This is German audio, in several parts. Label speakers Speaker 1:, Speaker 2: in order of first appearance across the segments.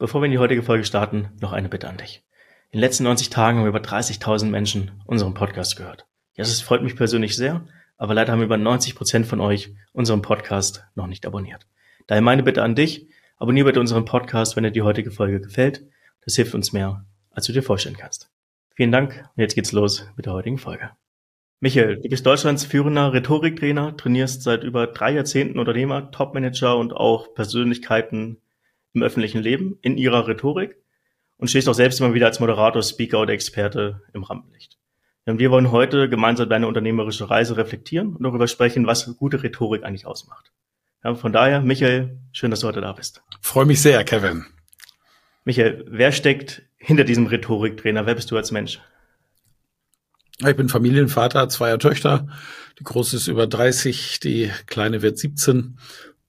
Speaker 1: Bevor wir in die heutige Folge starten, noch eine Bitte an dich. In den letzten 90 Tagen haben über 30.000 Menschen unseren Podcast gehört. Ja, das freut mich persönlich sehr, aber leider haben über 90 Prozent von euch unseren Podcast noch nicht abonniert. Daher meine Bitte an dich, abonniere bitte unseren Podcast, wenn dir die heutige Folge gefällt. Das hilft uns mehr, als du dir vorstellen kannst. Vielen Dank und jetzt geht's los mit der heutigen Folge. Michael, du bist Deutschlands führender Rhetoriktrainer, trainierst seit über drei Jahrzehnten Unternehmer, Topmanager und auch Persönlichkeiten im öffentlichen Leben, in ihrer Rhetorik und stehst auch selbst immer wieder als Moderator, Speaker oder Experte im Rampenlicht. Wir wollen heute gemeinsam deine unternehmerische Reise reflektieren und darüber sprechen, was gute Rhetorik eigentlich ausmacht. Ja, von daher, Michael, schön, dass du heute da bist.
Speaker 2: Freue mich sehr, Kevin.
Speaker 1: Michael, wer steckt hinter diesem Rhetoriktrainer? Wer bist du als Mensch?
Speaker 2: Ich bin Familienvater zweier Töchter. Die große ist über 30, die kleine wird 17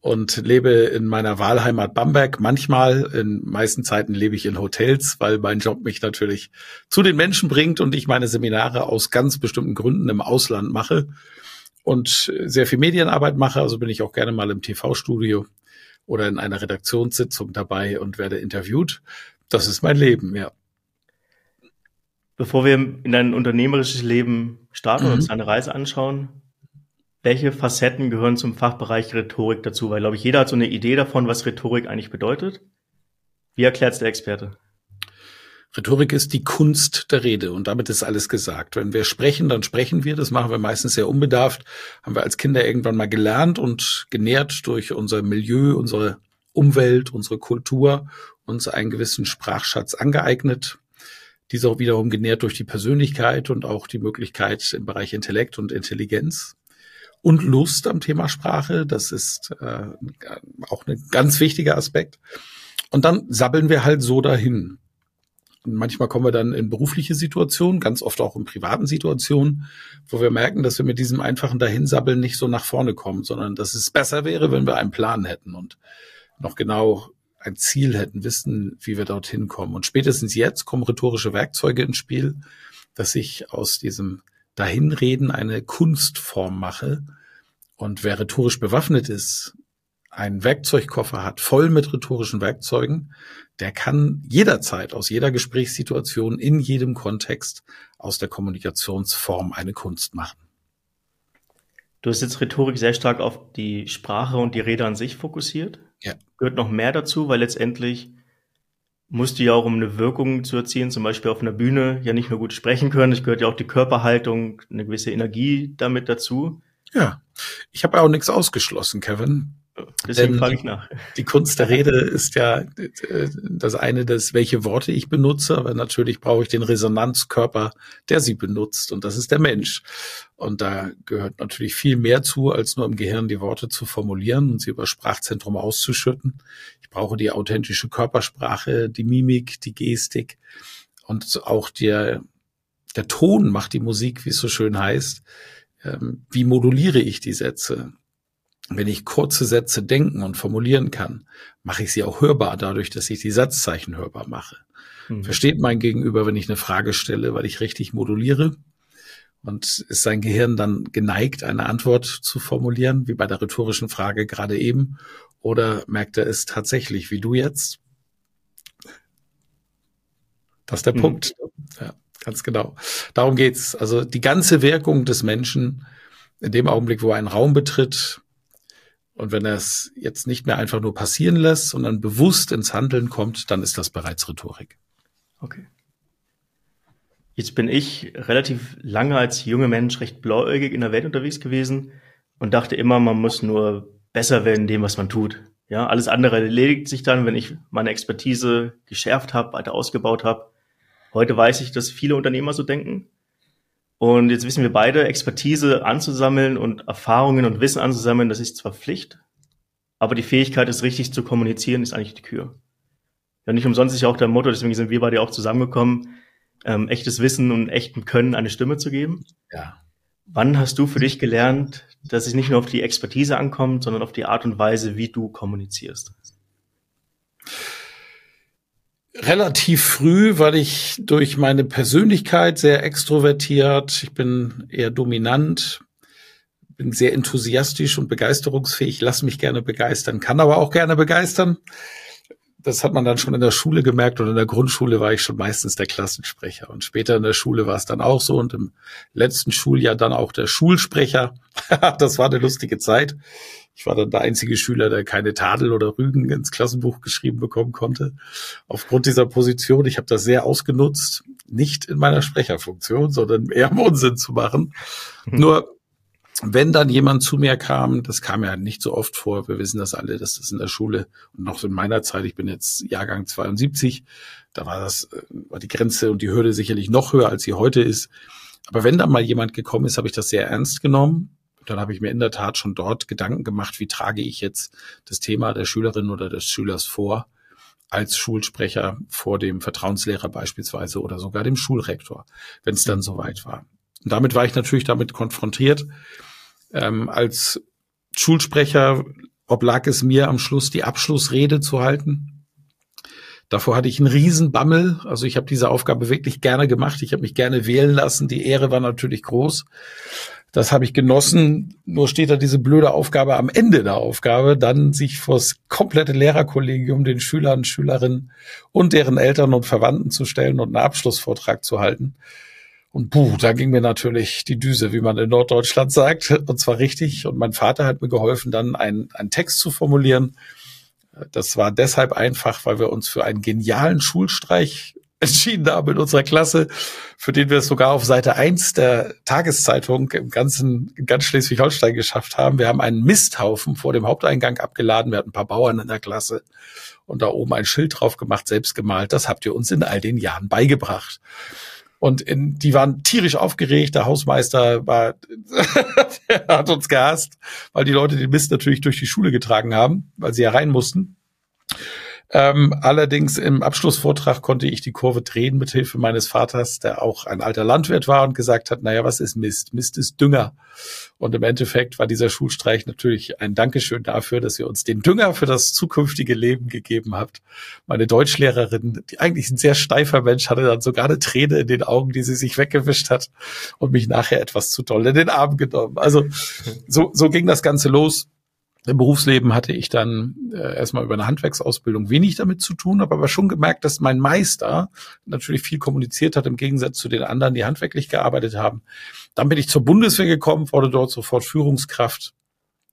Speaker 2: und lebe in meiner Wahlheimat Bamberg. Manchmal, in meisten Zeiten lebe ich in Hotels, weil mein Job mich natürlich zu den Menschen bringt und ich meine Seminare aus ganz bestimmten Gründen im Ausland mache und sehr viel Medienarbeit mache. Also bin ich auch gerne mal im TV-Studio oder in einer Redaktionssitzung dabei und werde interviewt. Das ist mein Leben, ja.
Speaker 1: Bevor wir in dein unternehmerisches Leben starten und uns mhm. deine Reise anschauen, welche Facetten gehören zum Fachbereich Rhetorik dazu? Weil, glaube ich, jeder hat so eine Idee davon, was Rhetorik eigentlich bedeutet. Wie erklärt es der Experte?
Speaker 2: Rhetorik ist die Kunst der Rede und damit ist alles gesagt. Wenn wir sprechen, dann sprechen wir. Das machen wir meistens sehr unbedarft. Haben wir als Kinder irgendwann mal gelernt und genährt durch unser Milieu, unsere Umwelt, unsere Kultur, uns einen gewissen Sprachschatz angeeignet. Dieser wiederum genährt durch die Persönlichkeit und auch die Möglichkeit im Bereich Intellekt und Intelligenz und Lust am Thema Sprache. Das ist äh, auch ein ganz wichtiger Aspekt. Und dann sabbeln wir halt so dahin. Und manchmal kommen wir dann in berufliche Situationen, ganz oft auch in privaten Situationen, wo wir merken, dass wir mit diesem einfachen Dahinsabbeln nicht so nach vorne kommen, sondern dass es besser wäre, wenn wir einen Plan hätten und noch genau ein Ziel hätten, wissen, wie wir dorthin kommen. Und spätestens jetzt kommen rhetorische Werkzeuge ins Spiel, dass ich aus diesem Dahinreden eine Kunstform mache. Und wer rhetorisch bewaffnet ist, einen Werkzeugkoffer hat, voll mit rhetorischen Werkzeugen, der kann jederzeit aus jeder Gesprächssituation in jedem Kontext aus der Kommunikationsform eine Kunst machen.
Speaker 1: Du hast jetzt Rhetorik sehr stark auf die Sprache und die Rede an sich fokussiert. Ja. Gehört noch mehr dazu, weil letztendlich musst du ja auch, um eine Wirkung zu erzielen, zum Beispiel auf einer Bühne, ja nicht nur gut sprechen können. Es gehört ja auch die Körperhaltung, eine gewisse Energie damit dazu.
Speaker 2: Ja, ich habe auch nichts ausgeschlossen, Kevin.
Speaker 1: Deswegen frage ich nach.
Speaker 2: Die Kunst der Rede ist ja das eine, das welche Worte ich benutze, aber natürlich brauche ich den Resonanzkörper, der sie benutzt, und das ist der Mensch. Und da gehört natürlich viel mehr zu, als nur im Gehirn die Worte zu formulieren und sie über Sprachzentrum auszuschütten. Ich brauche die authentische Körpersprache, die Mimik, die Gestik und auch der der Ton macht die Musik, wie es so schön heißt. Ähm, wie moduliere ich die Sätze? wenn ich kurze Sätze denken und formulieren kann, mache ich sie auch hörbar dadurch, dass ich die Satzzeichen hörbar mache. Mhm. Versteht mein Gegenüber, wenn ich eine Frage stelle, weil ich richtig moduliere? Und ist sein Gehirn dann geneigt, eine Antwort zu formulieren, wie bei der rhetorischen Frage gerade eben? Oder merkt er es tatsächlich, wie du jetzt? Das ist der mhm. Punkt. Ja, ganz genau. Darum geht's. Also die ganze Wirkung des Menschen in dem Augenblick, wo er einen Raum betritt, und wenn er es jetzt nicht mehr einfach nur passieren lässt, sondern bewusst ins Handeln kommt, dann ist das bereits Rhetorik.
Speaker 1: Okay. Jetzt bin ich relativ lange als junger Mensch recht blauäugig in der Welt unterwegs gewesen und dachte immer, man muss nur besser werden in dem, was man tut. Ja, alles andere erledigt sich dann, wenn ich meine Expertise geschärft habe, weiter ausgebaut habe. Heute weiß ich, dass viele Unternehmer so denken und jetzt wissen wir beide, Expertise anzusammeln und Erfahrungen und Wissen anzusammeln, das ist zwar Pflicht, aber die Fähigkeit, es richtig zu kommunizieren, ist eigentlich die Kür. Ja, nicht umsonst ist ja auch der Motto, deswegen sind wir beide auch zusammengekommen, ähm, echtes Wissen und echten Können eine Stimme zu geben. Ja. Wann hast du für dich gelernt, dass es nicht nur auf die Expertise ankommt, sondern auf die Art und Weise, wie du kommunizierst?
Speaker 2: relativ früh, weil ich durch meine Persönlichkeit sehr extrovertiert, ich bin eher dominant, bin sehr enthusiastisch und begeisterungsfähig, lass mich gerne begeistern, kann aber auch gerne begeistern. Das hat man dann schon in der Schule gemerkt und in der Grundschule war ich schon meistens der Klassensprecher und später in der Schule war es dann auch so und im letzten Schuljahr dann auch der Schulsprecher. das war eine lustige Zeit. Ich war dann der einzige Schüler, der keine Tadel oder Rügen ins Klassenbuch geschrieben bekommen konnte. Aufgrund dieser Position, ich habe das sehr ausgenutzt, nicht in meiner Sprecherfunktion, sondern eher im Unsinn zu machen. Nur wenn dann jemand zu mir kam, das kam ja nicht so oft vor, wir wissen das alle, dass das in der Schule und noch in meiner Zeit, ich bin jetzt Jahrgang 72, da war das, äh, war die Grenze und die Hürde sicherlich noch höher, als sie heute ist. Aber wenn dann mal jemand gekommen ist, habe ich das sehr ernst genommen. dann habe ich mir in der Tat schon dort Gedanken gemacht, wie trage ich jetzt das Thema der Schülerin oder des Schülers vor, als Schulsprecher vor dem Vertrauenslehrer beispielsweise oder sogar dem Schulrektor, wenn es dann soweit war. Und damit war ich natürlich damit konfrontiert. Ähm, als Schulsprecher oblag es mir am Schluss, die Abschlussrede zu halten. Davor hatte ich einen Riesenbammel. Also ich habe diese Aufgabe wirklich gerne gemacht. Ich habe mich gerne wählen lassen. Die Ehre war natürlich groß. Das habe ich genossen. Nur steht da diese blöde Aufgabe am Ende der Aufgabe, dann sich vors komplette Lehrerkollegium, den Schülern, Schülerinnen und deren Eltern und Verwandten zu stellen und einen Abschlussvortrag zu halten. Und puh, da ging mir natürlich die Düse, wie man in Norddeutschland sagt, und zwar richtig. Und mein Vater hat mir geholfen, dann einen, einen Text zu formulieren. Das war deshalb einfach, weil wir uns für einen genialen Schulstreich entschieden haben in unserer Klasse, für den wir es sogar auf Seite eins der Tageszeitung im ganzen, in ganz Schleswig-Holstein geschafft haben. Wir haben einen Misthaufen vor dem Haupteingang abgeladen. Wir hatten ein paar Bauern in der Klasse und da oben ein Schild drauf gemacht, selbst gemalt. Das habt ihr uns in all den Jahren beigebracht. Und in, die waren tierisch aufgeregt. Der Hausmeister war, der hat uns gehasst, weil die Leute den Mist natürlich durch die Schule getragen haben, weil sie ja rein mussten. Ähm, allerdings im Abschlussvortrag konnte ich die Kurve drehen mit Hilfe meines Vaters, der auch ein alter Landwirt war und gesagt hat, naja, was ist Mist? Mist ist Dünger. Und im Endeffekt war dieser Schulstreich natürlich ein Dankeschön dafür, dass ihr uns den Dünger für das zukünftige Leben gegeben habt. Meine Deutschlehrerin, die eigentlich ein sehr steifer Mensch, hatte dann sogar eine Träne in den Augen, die sie sich weggewischt hat und mich nachher etwas zu doll in den Arm genommen. Also so, so ging das Ganze los. Im Berufsleben hatte ich dann äh, erstmal über eine Handwerksausbildung wenig damit zu tun, habe aber schon gemerkt, dass mein Meister natürlich viel kommuniziert hat im Gegensatz zu den anderen, die handwerklich gearbeitet haben. Dann bin ich zur Bundeswehr gekommen, wurde dort sofort Führungskraft.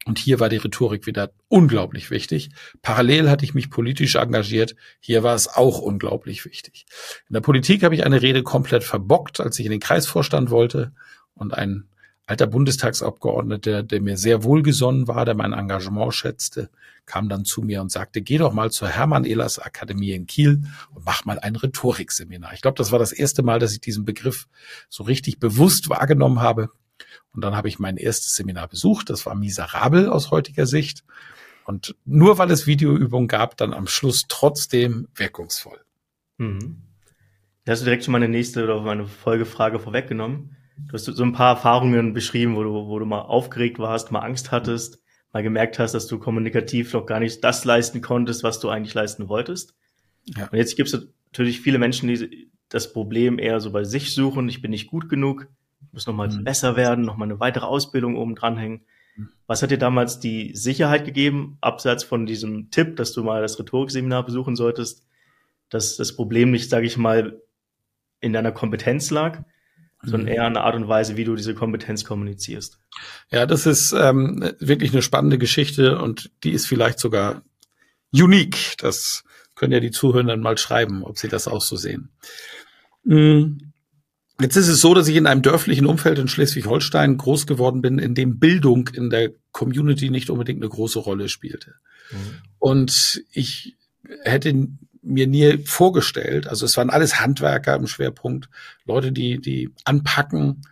Speaker 2: Und hier war die Rhetorik wieder unglaublich wichtig. Parallel hatte ich mich politisch engagiert. Hier war es auch unglaublich wichtig. In der Politik habe ich eine Rede komplett verbockt, als ich in den Kreisvorstand wollte und ein alter Bundestagsabgeordneter, der mir sehr wohlgesonnen war, der mein Engagement schätzte, kam dann zu mir und sagte, geh doch mal zur Hermann Ehlers Akademie in Kiel und mach mal ein Rhetorikseminar. Ich glaube, das war das erste Mal, dass ich diesen Begriff so richtig bewusst wahrgenommen habe. Und dann habe ich mein erstes Seminar besucht. Das war miserabel aus heutiger Sicht. Und nur weil es Videoübungen gab, dann am Schluss trotzdem wirkungsvoll.
Speaker 1: Mhm. Hast du direkt schon meine nächste oder meine Folgefrage vorweggenommen. Du hast so ein paar Erfahrungen beschrieben, wo du, wo du mal aufgeregt warst, mal Angst hattest, mal gemerkt hast, dass du kommunikativ noch gar nicht das leisten konntest, was du eigentlich leisten wolltest. Ja. Und jetzt gibt es natürlich viele Menschen, die das Problem eher so bei sich suchen. Ich bin nicht gut genug, muss noch mal mhm. besser werden, noch mal eine weitere Ausbildung oben dranhängen. Mhm. Was hat dir damals die Sicherheit gegeben, abseits von diesem Tipp, dass du mal das Rhetorikseminar besuchen solltest, dass das Problem nicht, sage ich mal, in deiner Kompetenz lag, sondern mhm. eher eine Art und Weise, wie du diese Kompetenz kommunizierst.
Speaker 2: Ja, das ist ähm, wirklich eine spannende Geschichte und die ist vielleicht sogar unique. Das können ja die Zuhörenden mal schreiben, ob sie das auch so sehen. Mhm. Jetzt ist es so, dass ich in einem dörflichen Umfeld in Schleswig-Holstein groß geworden bin, in dem Bildung in der Community nicht unbedingt eine große Rolle spielte. Mhm. Und ich hätte mir nie vorgestellt. Also es waren alles Handwerker im Schwerpunkt, Leute, die, die anpacken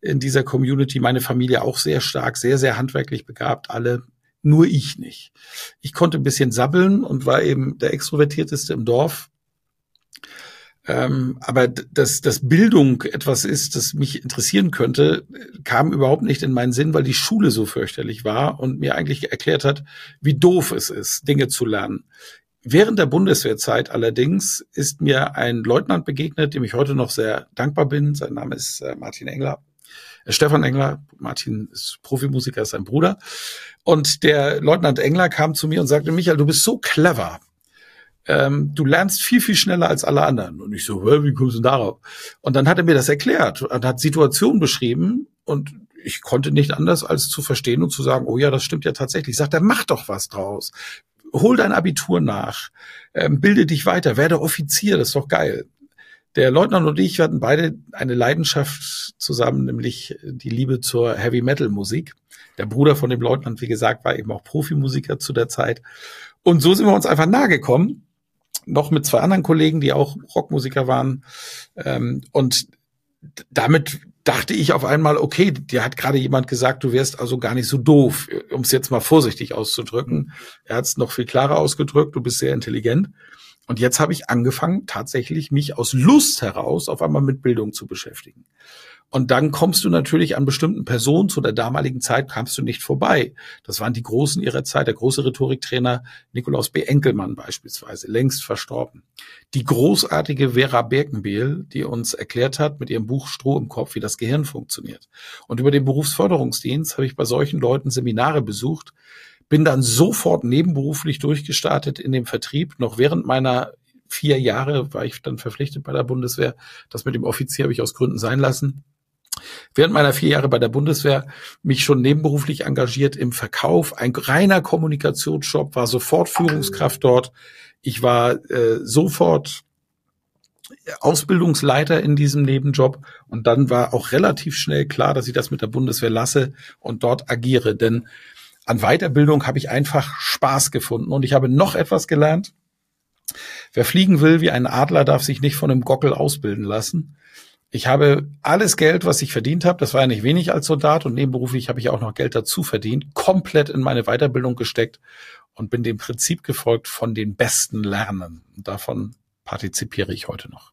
Speaker 2: in dieser Community. Meine Familie auch sehr stark, sehr, sehr handwerklich begabt, alle. Nur ich nicht. Ich konnte ein bisschen sabbeln und war eben der Extrovertierteste im Dorf. Ähm, aber dass, dass Bildung etwas ist, das mich interessieren könnte, kam überhaupt nicht in meinen Sinn, weil die Schule so fürchterlich war und mir eigentlich erklärt hat, wie doof es ist, Dinge zu lernen. Während der Bundeswehrzeit allerdings ist mir ein Leutnant begegnet, dem ich heute noch sehr dankbar bin. Sein Name ist äh, Martin Engler. Äh, Stefan Engler, Martin ist Profimusiker, ist sein Bruder. Und der Leutnant Engler kam zu mir und sagte, Michael, du bist so clever. ähm, du lernst viel, viel schneller als alle anderen. Und ich so, wie kommst du denn darauf? Und dann hat er mir das erklärt und hat Situationen beschrieben und ich konnte nicht anders als zu verstehen und zu sagen, oh ja, das stimmt ja tatsächlich. Sagt er, mach doch was draus. Hol dein Abitur nach, ähm, bilde dich weiter, werde Offizier, das ist doch geil. Der Leutnant und ich hatten beide eine Leidenschaft zusammen, nämlich die Liebe zur Heavy Metal Musik. Der Bruder von dem Leutnant, wie gesagt, war eben auch Profimusiker zu der Zeit. Und so sind wir uns einfach nahe gekommen. Noch mit zwei anderen Kollegen, die auch Rockmusiker waren. Ähm, und damit dachte ich auf einmal, okay, dir hat gerade jemand gesagt, du wärst also gar nicht so doof, um es jetzt mal vorsichtig auszudrücken. Er hat es noch viel klarer ausgedrückt, du bist sehr intelligent. Und jetzt habe ich angefangen, tatsächlich mich aus Lust heraus auf einmal mit Bildung zu beschäftigen. Und dann kommst du natürlich an bestimmten Personen zu der damaligen Zeit kamst du nicht vorbei. Das waren die Großen ihrer Zeit, der große Rhetoriktrainer Nikolaus B. Enkelmann beispielsweise, längst verstorben. Die großartige Vera Birkenbehl, die uns erklärt hat mit ihrem Buch Stroh im Kopf, wie das Gehirn funktioniert. Und über den Berufsförderungsdienst habe ich bei solchen Leuten Seminare besucht, bin dann sofort nebenberuflich durchgestartet in dem Vertrieb, noch während meiner vier Jahre war ich dann verpflichtet bei der Bundeswehr. Das mit dem Offizier habe ich aus Gründen sein lassen während meiner vier Jahre bei der Bundeswehr mich schon nebenberuflich engagiert im Verkauf. Ein reiner Kommunikationsjob, war sofort Führungskraft dort. Ich war äh, sofort Ausbildungsleiter in diesem Nebenjob und dann war auch relativ schnell klar, dass ich das mit der Bundeswehr lasse und dort agiere. Denn an Weiterbildung habe ich einfach Spaß gefunden und ich habe noch etwas gelernt. Wer fliegen will wie ein Adler, darf sich nicht von einem Gockel ausbilden lassen. Ich habe alles Geld, was ich verdient habe, das war ja nicht wenig als Soldat und nebenberuflich habe ich auch noch Geld dazu verdient, komplett in meine Weiterbildung gesteckt und bin dem Prinzip gefolgt von den Besten lernen. Davon partizipiere ich heute noch.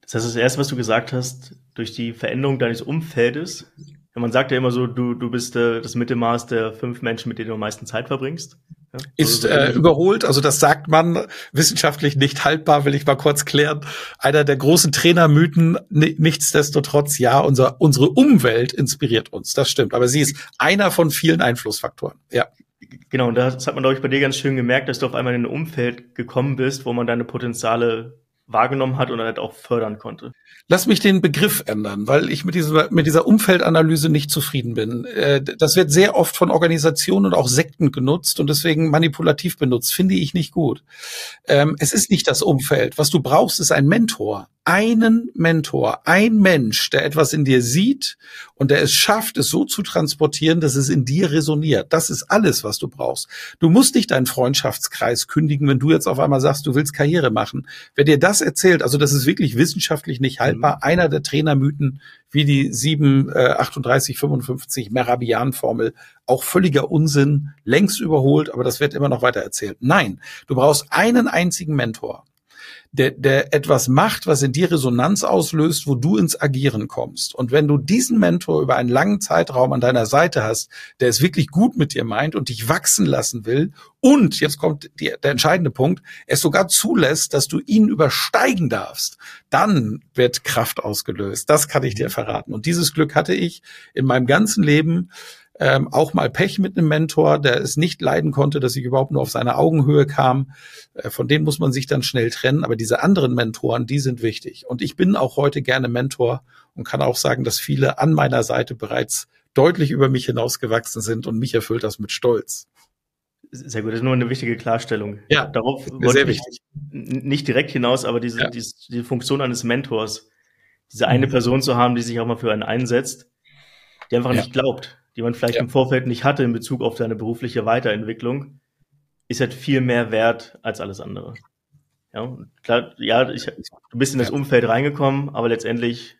Speaker 1: Das heißt, das Erste, was du gesagt hast, durch die Veränderung deines Umfeldes, man sagt ja immer so, du, du bist äh, das Mittelmaß der fünf Menschen, mit denen du am meisten Zeit verbringst.
Speaker 2: Ja, ist äh, überholt, also das sagt man wissenschaftlich nicht haltbar, will ich mal kurz klären. Einer der großen Trainermythen, nichtsdestotrotz, ja, unser, unsere Umwelt inspiriert uns, das stimmt, aber sie ist einer von vielen Einflussfaktoren, ja.
Speaker 1: Genau, und das hat man, glaube ich, bei dir ganz schön gemerkt, dass du auf einmal in ein Umfeld gekommen bist, wo man deine Potenziale wahrgenommen hat und halt auch fördern konnte.
Speaker 2: Lass mich den Begriff ändern, weil ich mit dieser, mit dieser Umfeldanalyse nicht zufrieden bin. Äh, das wird sehr oft von Organisationen und auch Sekten genutzt und deswegen manipulativ benutzt. Finde ich nicht gut. Ähm, es ist nicht das Umfeld. Was du brauchst, ist ein Mentor einen Mentor, ein Mensch, der etwas in dir sieht und der es schafft, es so zu transportieren, dass es in dir resoniert. Das ist alles, was du brauchst. Du musst nicht deinen Freundschaftskreis kündigen, wenn du jetzt auf einmal sagst, du willst Karriere machen. Wer dir das erzählt, also das ist wirklich wissenschaftlich nicht haltbar, mhm. einer der Trainermythen wie die 7, äh, 38, 55 Merabian-Formel, auch völliger Unsinn, längst überholt, aber das wird immer noch weiter erzählt. Nein, du brauchst einen einzigen Mentor der, der etwas macht, was in dir Resonanz auslöst, wo du ins Agieren kommst. Und wenn du diesen Mentor über einen langen Zeitraum an deiner Seite hast, der es wirklich gut mit dir meint und dich wachsen lassen will und, jetzt kommt die, der entscheidende Punkt, es sogar zulässt, dass du ihn übersteigen darfst, dann wird Kraft ausgelöst. Das kann ich dir verraten. Und dieses Glück hatte ich in meinem ganzen Leben ähm, auch mal Pech mit einem Mentor, der es nicht leiden konnte, dass ich überhaupt nur auf seine Augenhöhe kam. Äh, von denen muss man sich dann schnell trennen. Aber diese anderen Mentoren, die sind wichtig. Und ich bin auch heute gerne Mentor und kann auch sagen, dass viele an meiner Seite bereits deutlich über mich hinausgewachsen sind und mich erfüllt das mit Stolz.
Speaker 1: Sehr gut, das ist nur eine wichtige Klarstellung.
Speaker 2: Ja,
Speaker 1: darauf sehr wichtig. nicht direkt hinaus, aber diese, ja. diese, diese Funktion eines Mentors, diese eine mhm. Person zu haben, die sich auch mal für einen einsetzt, die einfach ja. nicht glaubt, die man vielleicht ja. im Vorfeld nicht hatte in Bezug auf seine berufliche Weiterentwicklung, ist halt viel mehr wert als alles andere. Ja, klar, ja, ich, du bist in das Umfeld reingekommen, aber letztendlich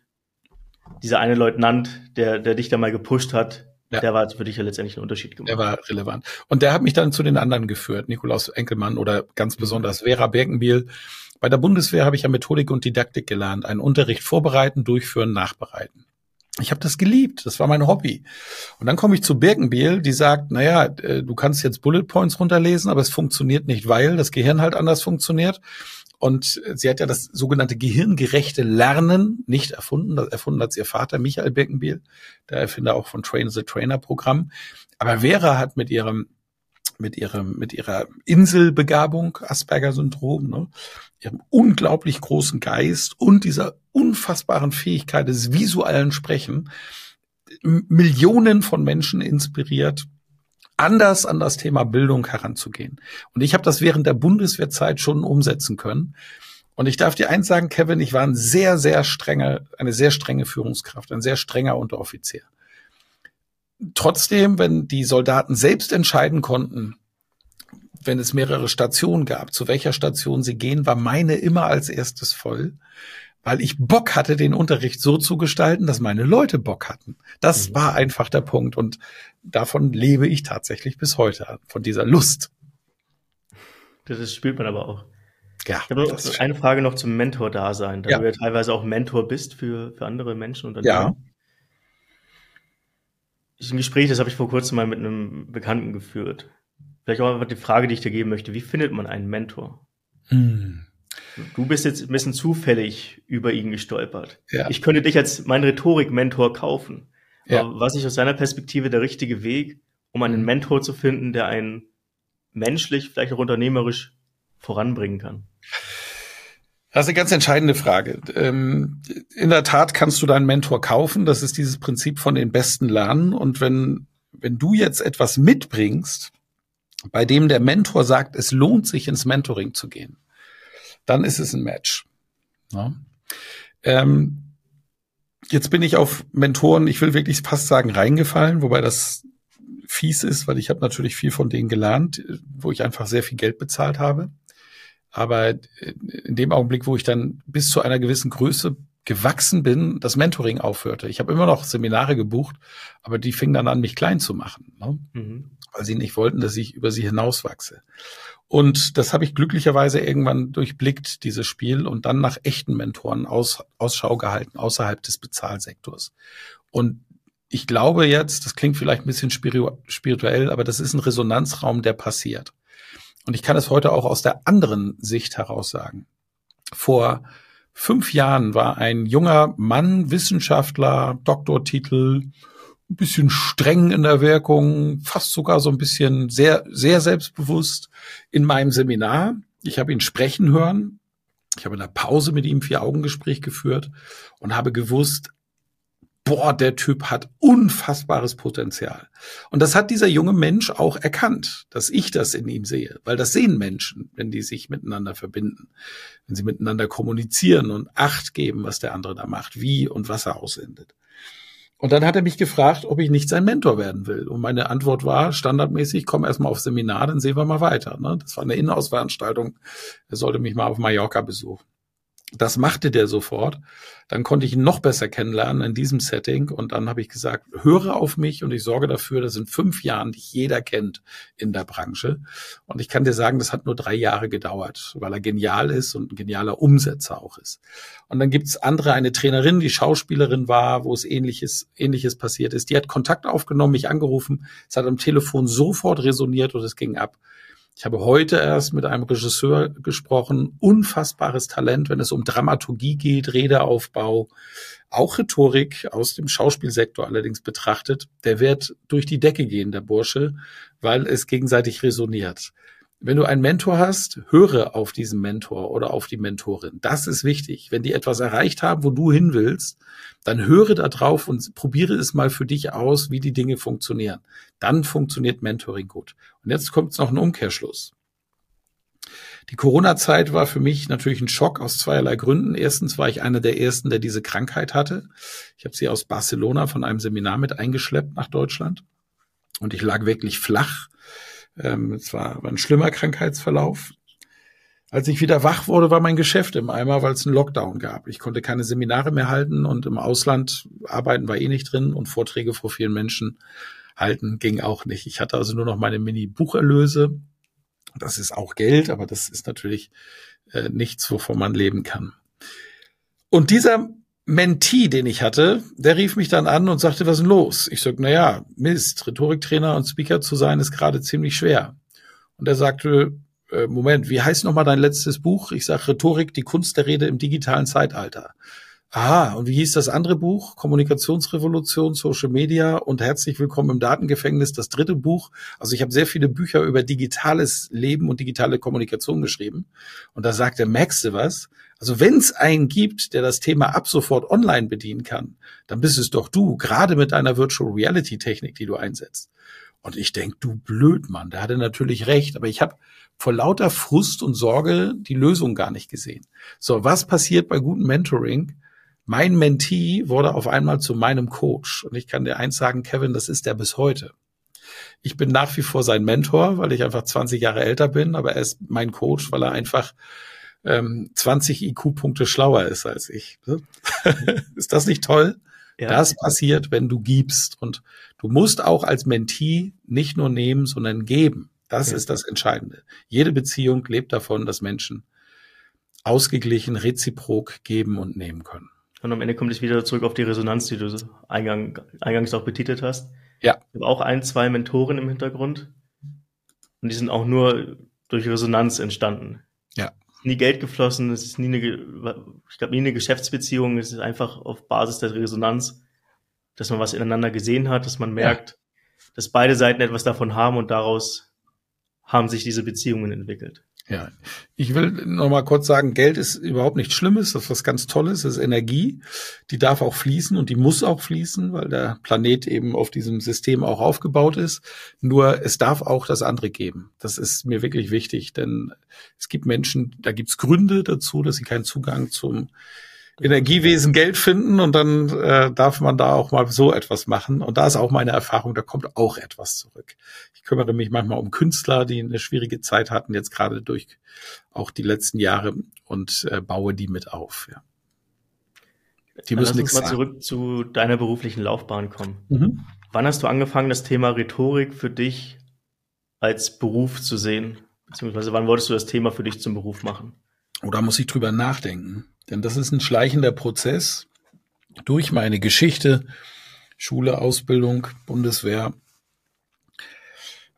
Speaker 1: dieser eine Leutnant, der, der dich da mal gepusht hat, ja. der war für dich ja letztendlich ein Unterschied
Speaker 2: gemacht. Der war relevant. Und der hat mich dann zu den anderen geführt, Nikolaus Enkelmann oder ganz besonders Vera Birkenbiel. Bei der Bundeswehr habe ich ja Methodik und Didaktik gelernt, einen Unterricht vorbereiten, durchführen, nachbereiten. Ich habe das geliebt, das war mein Hobby. Und dann komme ich zu Birkenbiel, die sagt, naja, äh, du kannst jetzt Bullet Points runterlesen, aber es funktioniert nicht, weil das Gehirn halt anders funktioniert. Und sie hat ja das sogenannte gehirngerechte Lernen nicht erfunden. Das erfunden hat ihr Vater Michael Birkenbiel, der Erfinder auch von Train the Trainer Programm. Aber Vera hat mit ihrem mit ihrem, mit ihrer Inselbegabung, Asperger-Syndrom, ne, ihrem unglaublich großen Geist und dieser unfassbaren Fähigkeit des visuellen Sprechen Millionen von Menschen inspiriert, anders an das Thema Bildung heranzugehen. Und ich habe das während der Bundeswehrzeit schon umsetzen können. Und ich darf dir eins sagen, Kevin, ich war ein sehr, sehr strenge, eine sehr strenge Führungskraft, ein sehr strenger Unteroffizier. Trotzdem, wenn die Soldaten selbst entscheiden konnten, wenn es mehrere Stationen gab, zu welcher Station sie gehen, war meine immer als erstes voll weil ich Bock hatte, den Unterricht so zu gestalten, dass meine Leute Bock hatten. Das mhm. war einfach der Punkt und davon lebe ich tatsächlich bis heute, von dieser Lust.
Speaker 1: Das spürt man aber auch. Ja, ich habe noch eine Frage noch zum Mentor-Dasein, da ja. du ja teilweise auch Mentor bist für, für andere Menschen und Ja. Ist ein Gespräch, das habe ich vor kurzem mal mit einem Bekannten geführt. Vielleicht auch einfach die Frage, die ich dir geben möchte. Wie findet man einen Mentor? Hm. Du bist jetzt ein bisschen zufällig über ihn gestolpert. Ja. Ich könnte dich als mein Rhetorik-Mentor kaufen. Ja. Aber was ist aus seiner Perspektive der richtige Weg, um einen Mentor zu finden, der einen menschlich, vielleicht auch unternehmerisch voranbringen kann?
Speaker 2: Das ist eine ganz entscheidende Frage. Ähm, in der Tat kannst du deinen Mentor kaufen. Das ist dieses Prinzip von den Besten lernen. Und wenn, wenn du jetzt etwas mitbringst, bei dem der Mentor sagt, es lohnt sich ins Mentoring zu gehen, dann ist es ein Match. Ja. Ähm, jetzt bin ich auf Mentoren, ich will wirklich fast sagen, reingefallen, wobei das fies ist, weil ich habe natürlich viel von denen gelernt, wo ich einfach sehr viel Geld bezahlt habe. Aber in dem Augenblick, wo ich dann bis zu einer gewissen Größe gewachsen bin, das Mentoring aufhörte. Ich habe immer noch Seminare gebucht, aber die fingen dann an, mich klein zu machen, ne? mhm. weil sie nicht wollten, dass ich über sie hinauswachse. Und das habe ich glücklicherweise irgendwann durchblickt, dieses Spiel, und dann nach echten Mentoren aus, Ausschau gehalten, außerhalb des Bezahlsektors. Und ich glaube jetzt, das klingt vielleicht ein bisschen spirituell, aber das ist ein Resonanzraum, der passiert. Und ich kann es heute auch aus der anderen Sicht heraus sagen. Vor fünf Jahren war ein junger Mann, Wissenschaftler, Doktortitel, ein bisschen streng in der Wirkung, fast sogar so ein bisschen sehr, sehr selbstbewusst in meinem Seminar. Ich habe ihn sprechen hören. Ich habe in der Pause mit ihm vier Augengespräch geführt und habe gewusst, boah, der Typ hat unfassbares Potenzial. Und das hat dieser junge Mensch auch erkannt, dass ich das in ihm sehe, weil das sehen Menschen, wenn die sich miteinander verbinden, wenn sie miteinander kommunizieren und Acht geben, was der andere da macht, wie und was er aussendet. Und dann hat er mich gefragt, ob ich nicht sein Mentor werden will. Und meine Antwort war standardmäßig, komm erstmal auf Seminar, dann sehen wir mal weiter. Ne? Das war eine Innenausveranstaltung. Er sollte mich mal auf Mallorca besuchen. Das machte der sofort. Dann konnte ich ihn noch besser kennenlernen in diesem Setting. Und dann habe ich gesagt, höre auf mich und ich sorge dafür, dass in fünf Jahren dich jeder kennt in der Branche. Und ich kann dir sagen, das hat nur drei Jahre gedauert, weil er genial ist und ein genialer Umsetzer auch ist. Und dann gibt's andere, eine Trainerin, die Schauspielerin war, wo es ähnliches, ähnliches passiert ist. Die hat Kontakt aufgenommen, mich angerufen. Es hat am Telefon sofort resoniert und es ging ab. Ich habe heute erst mit einem Regisseur gesprochen, unfassbares Talent, wenn es um Dramaturgie geht, Redeaufbau, auch Rhetorik aus dem Schauspielsektor allerdings betrachtet. Der wird durch die Decke gehen, der Bursche, weil es gegenseitig resoniert. Wenn du einen Mentor hast, höre auf diesen Mentor oder auf die Mentorin. Das ist wichtig. Wenn die etwas erreicht haben, wo du hin willst, dann höre da drauf und probiere es mal für dich aus, wie die Dinge funktionieren. Dann funktioniert Mentoring gut. Und jetzt kommt noch ein Umkehrschluss. Die Corona-Zeit war für mich natürlich ein Schock aus zweierlei Gründen. Erstens war ich einer der ersten, der diese Krankheit hatte. Ich habe sie aus Barcelona von einem Seminar mit eingeschleppt nach Deutschland. Und ich lag wirklich flach ähm, es war, war ein schlimmer Krankheitsverlauf. Als ich wieder wach wurde, war mein Geschäft im Eimer, weil es einen Lockdown gab. Ich konnte keine Seminare mehr halten und im Ausland arbeiten war eh nicht drin und Vorträge vor vielen Menschen halten ging auch nicht. Ich hatte also nur noch meine Mini-Bucherlöse. Das ist auch Geld, aber das ist natürlich äh, nichts, wovon man leben kann. Und dieser Mentee, den ich hatte, der rief mich dann an und sagte, was ist denn los? Ich sag, na ja, Mist, Rhetoriktrainer und Speaker zu sein ist gerade ziemlich schwer. Und er sagte, äh, Moment, wie heißt nochmal dein letztes Buch? Ich sag Rhetorik, die Kunst der Rede im digitalen Zeitalter. Aha, und wie hieß das andere Buch? Kommunikationsrevolution, Social Media und herzlich willkommen im Datengefängnis, das dritte Buch. Also ich habe sehr viele Bücher über digitales Leben und digitale Kommunikation geschrieben. Und da sagt der Max was. Also wenn es einen gibt, der das Thema ab sofort online bedienen kann, dann bist es doch du, gerade mit deiner Virtual Reality Technik, die du einsetzt. Und ich denk, du blöd Mann, der hatte natürlich recht, aber ich habe vor lauter Frust und Sorge die Lösung gar nicht gesehen. So, was passiert bei gutem Mentoring? Mein Mentee wurde auf einmal zu meinem Coach. Und ich kann dir eins sagen, Kevin, das ist er bis heute. Ich bin nach wie vor sein Mentor, weil ich einfach 20 Jahre älter bin, aber er ist mein Coach, weil er einfach ähm, 20 IQ-Punkte schlauer ist als ich. ist das nicht toll? Ja. Das passiert, wenn du gibst. Und du musst auch als Mentee nicht nur nehmen, sondern geben. Das ja. ist das Entscheidende. Jede Beziehung lebt davon, dass Menschen ausgeglichen, reziprok geben und nehmen können.
Speaker 1: Und am Ende kommt es wieder zurück auf die Resonanz, die du eingang, eingangs auch betitelt hast.
Speaker 2: Ja.
Speaker 1: Ich habe auch ein, zwei Mentoren im Hintergrund. Und die sind auch nur durch Resonanz entstanden. Nie Geld geflossen, es ist nie eine, ich glaube, nie eine Geschäftsbeziehung, es ist einfach auf Basis der Resonanz, dass man was ineinander gesehen hat, dass man merkt, ja. dass beide Seiten etwas davon haben und daraus haben sich diese Beziehungen entwickelt.
Speaker 2: Ja, ich will noch mal kurz sagen, Geld ist überhaupt nichts Schlimmes, das ist was ganz Tolles, das ist Energie, die darf auch fließen und die muss auch fließen, weil der Planet eben auf diesem System auch aufgebaut ist. Nur es darf auch das andere geben. Das ist mir wirklich wichtig, denn es gibt Menschen, da gibt's Gründe dazu, dass sie keinen Zugang zum Energiewesen Geld finden und dann äh, darf man da auch mal so etwas machen. Und da ist auch meine Erfahrung, da kommt auch etwas zurück. Ich kümmere mich manchmal um Künstler, die eine schwierige Zeit hatten, jetzt gerade durch auch die letzten Jahre und äh, baue die mit auf. Ja.
Speaker 1: Die müssen Lass uns mal sagen. zurück zu deiner beruflichen Laufbahn kommen. Mhm. Wann hast du angefangen, das Thema Rhetorik für dich als Beruf zu sehen? Beziehungsweise wann wolltest du das Thema für dich zum Beruf machen?
Speaker 2: Oder muss ich drüber nachdenken? Denn das ist ein schleichender Prozess durch meine Geschichte, Schule, Ausbildung, Bundeswehr.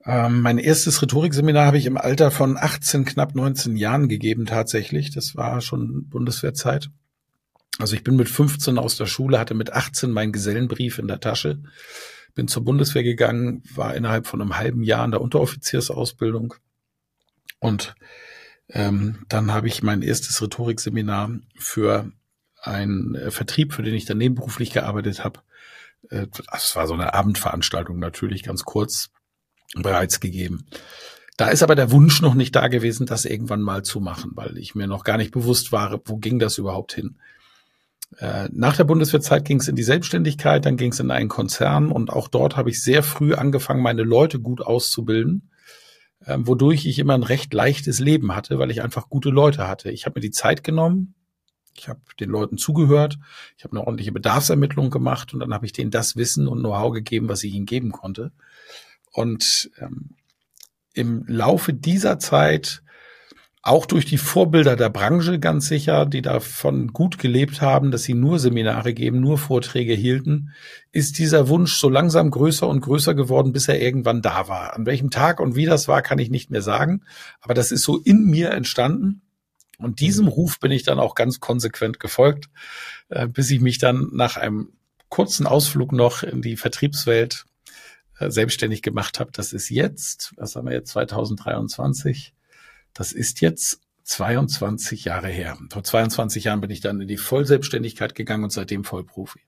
Speaker 2: Ähm, mein erstes Rhetorikseminar habe ich im Alter von 18, knapp 19 Jahren gegeben tatsächlich. Das war schon Bundeswehrzeit. Also ich bin mit 15 aus der Schule, hatte mit 18 meinen Gesellenbrief in der Tasche, bin zur Bundeswehr gegangen, war innerhalb von einem halben Jahr in der Unteroffiziersausbildung und ähm, dann habe ich mein erstes Rhetorikseminar für einen äh, Vertrieb, für den ich dann nebenberuflich gearbeitet habe. Äh, das war so eine Abendveranstaltung natürlich, ganz kurz bereits gegeben. Da ist aber der Wunsch noch nicht da gewesen, das irgendwann mal zu machen, weil ich mir noch gar nicht bewusst war, wo ging das überhaupt hin. Äh, nach der Bundeswehrzeit ging es in die Selbstständigkeit, dann ging es in einen Konzern und auch dort habe ich sehr früh angefangen, meine Leute gut auszubilden ähm, wodurch ich immer ein recht leichtes Leben hatte, weil ich einfach gute Leute hatte. Ich habe mir die Zeit genommen, ich habe den Leuten zugehört, ich habe eine ordentliche Bedarfsermittlung gemacht und dann habe ich denen das Wissen und Know-how gegeben, was ich ihnen geben konnte. Und ähm, im Laufe dieser Zeit auch durch die Vorbilder der Branche ganz sicher, die davon gut gelebt haben, dass sie nur Seminare geben, nur Vorträge hielten, ist dieser Wunsch so langsam größer und größer geworden, bis er irgendwann da war. An welchem Tag und wie das war, kann ich nicht mehr sagen, aber das ist so in mir entstanden. Und diesem Ruf bin ich dann auch ganz konsequent gefolgt, äh, bis ich mich dann nach einem kurzen Ausflug noch in die Vertriebswelt äh, selbstständig gemacht habe. Das ist jetzt, was haben wir jetzt, 2023, das ist jetzt 22 Jahre her. Vor 22 Jahren bin ich dann in die Vollselbstständigkeit gegangen und seitdem Vollprofi.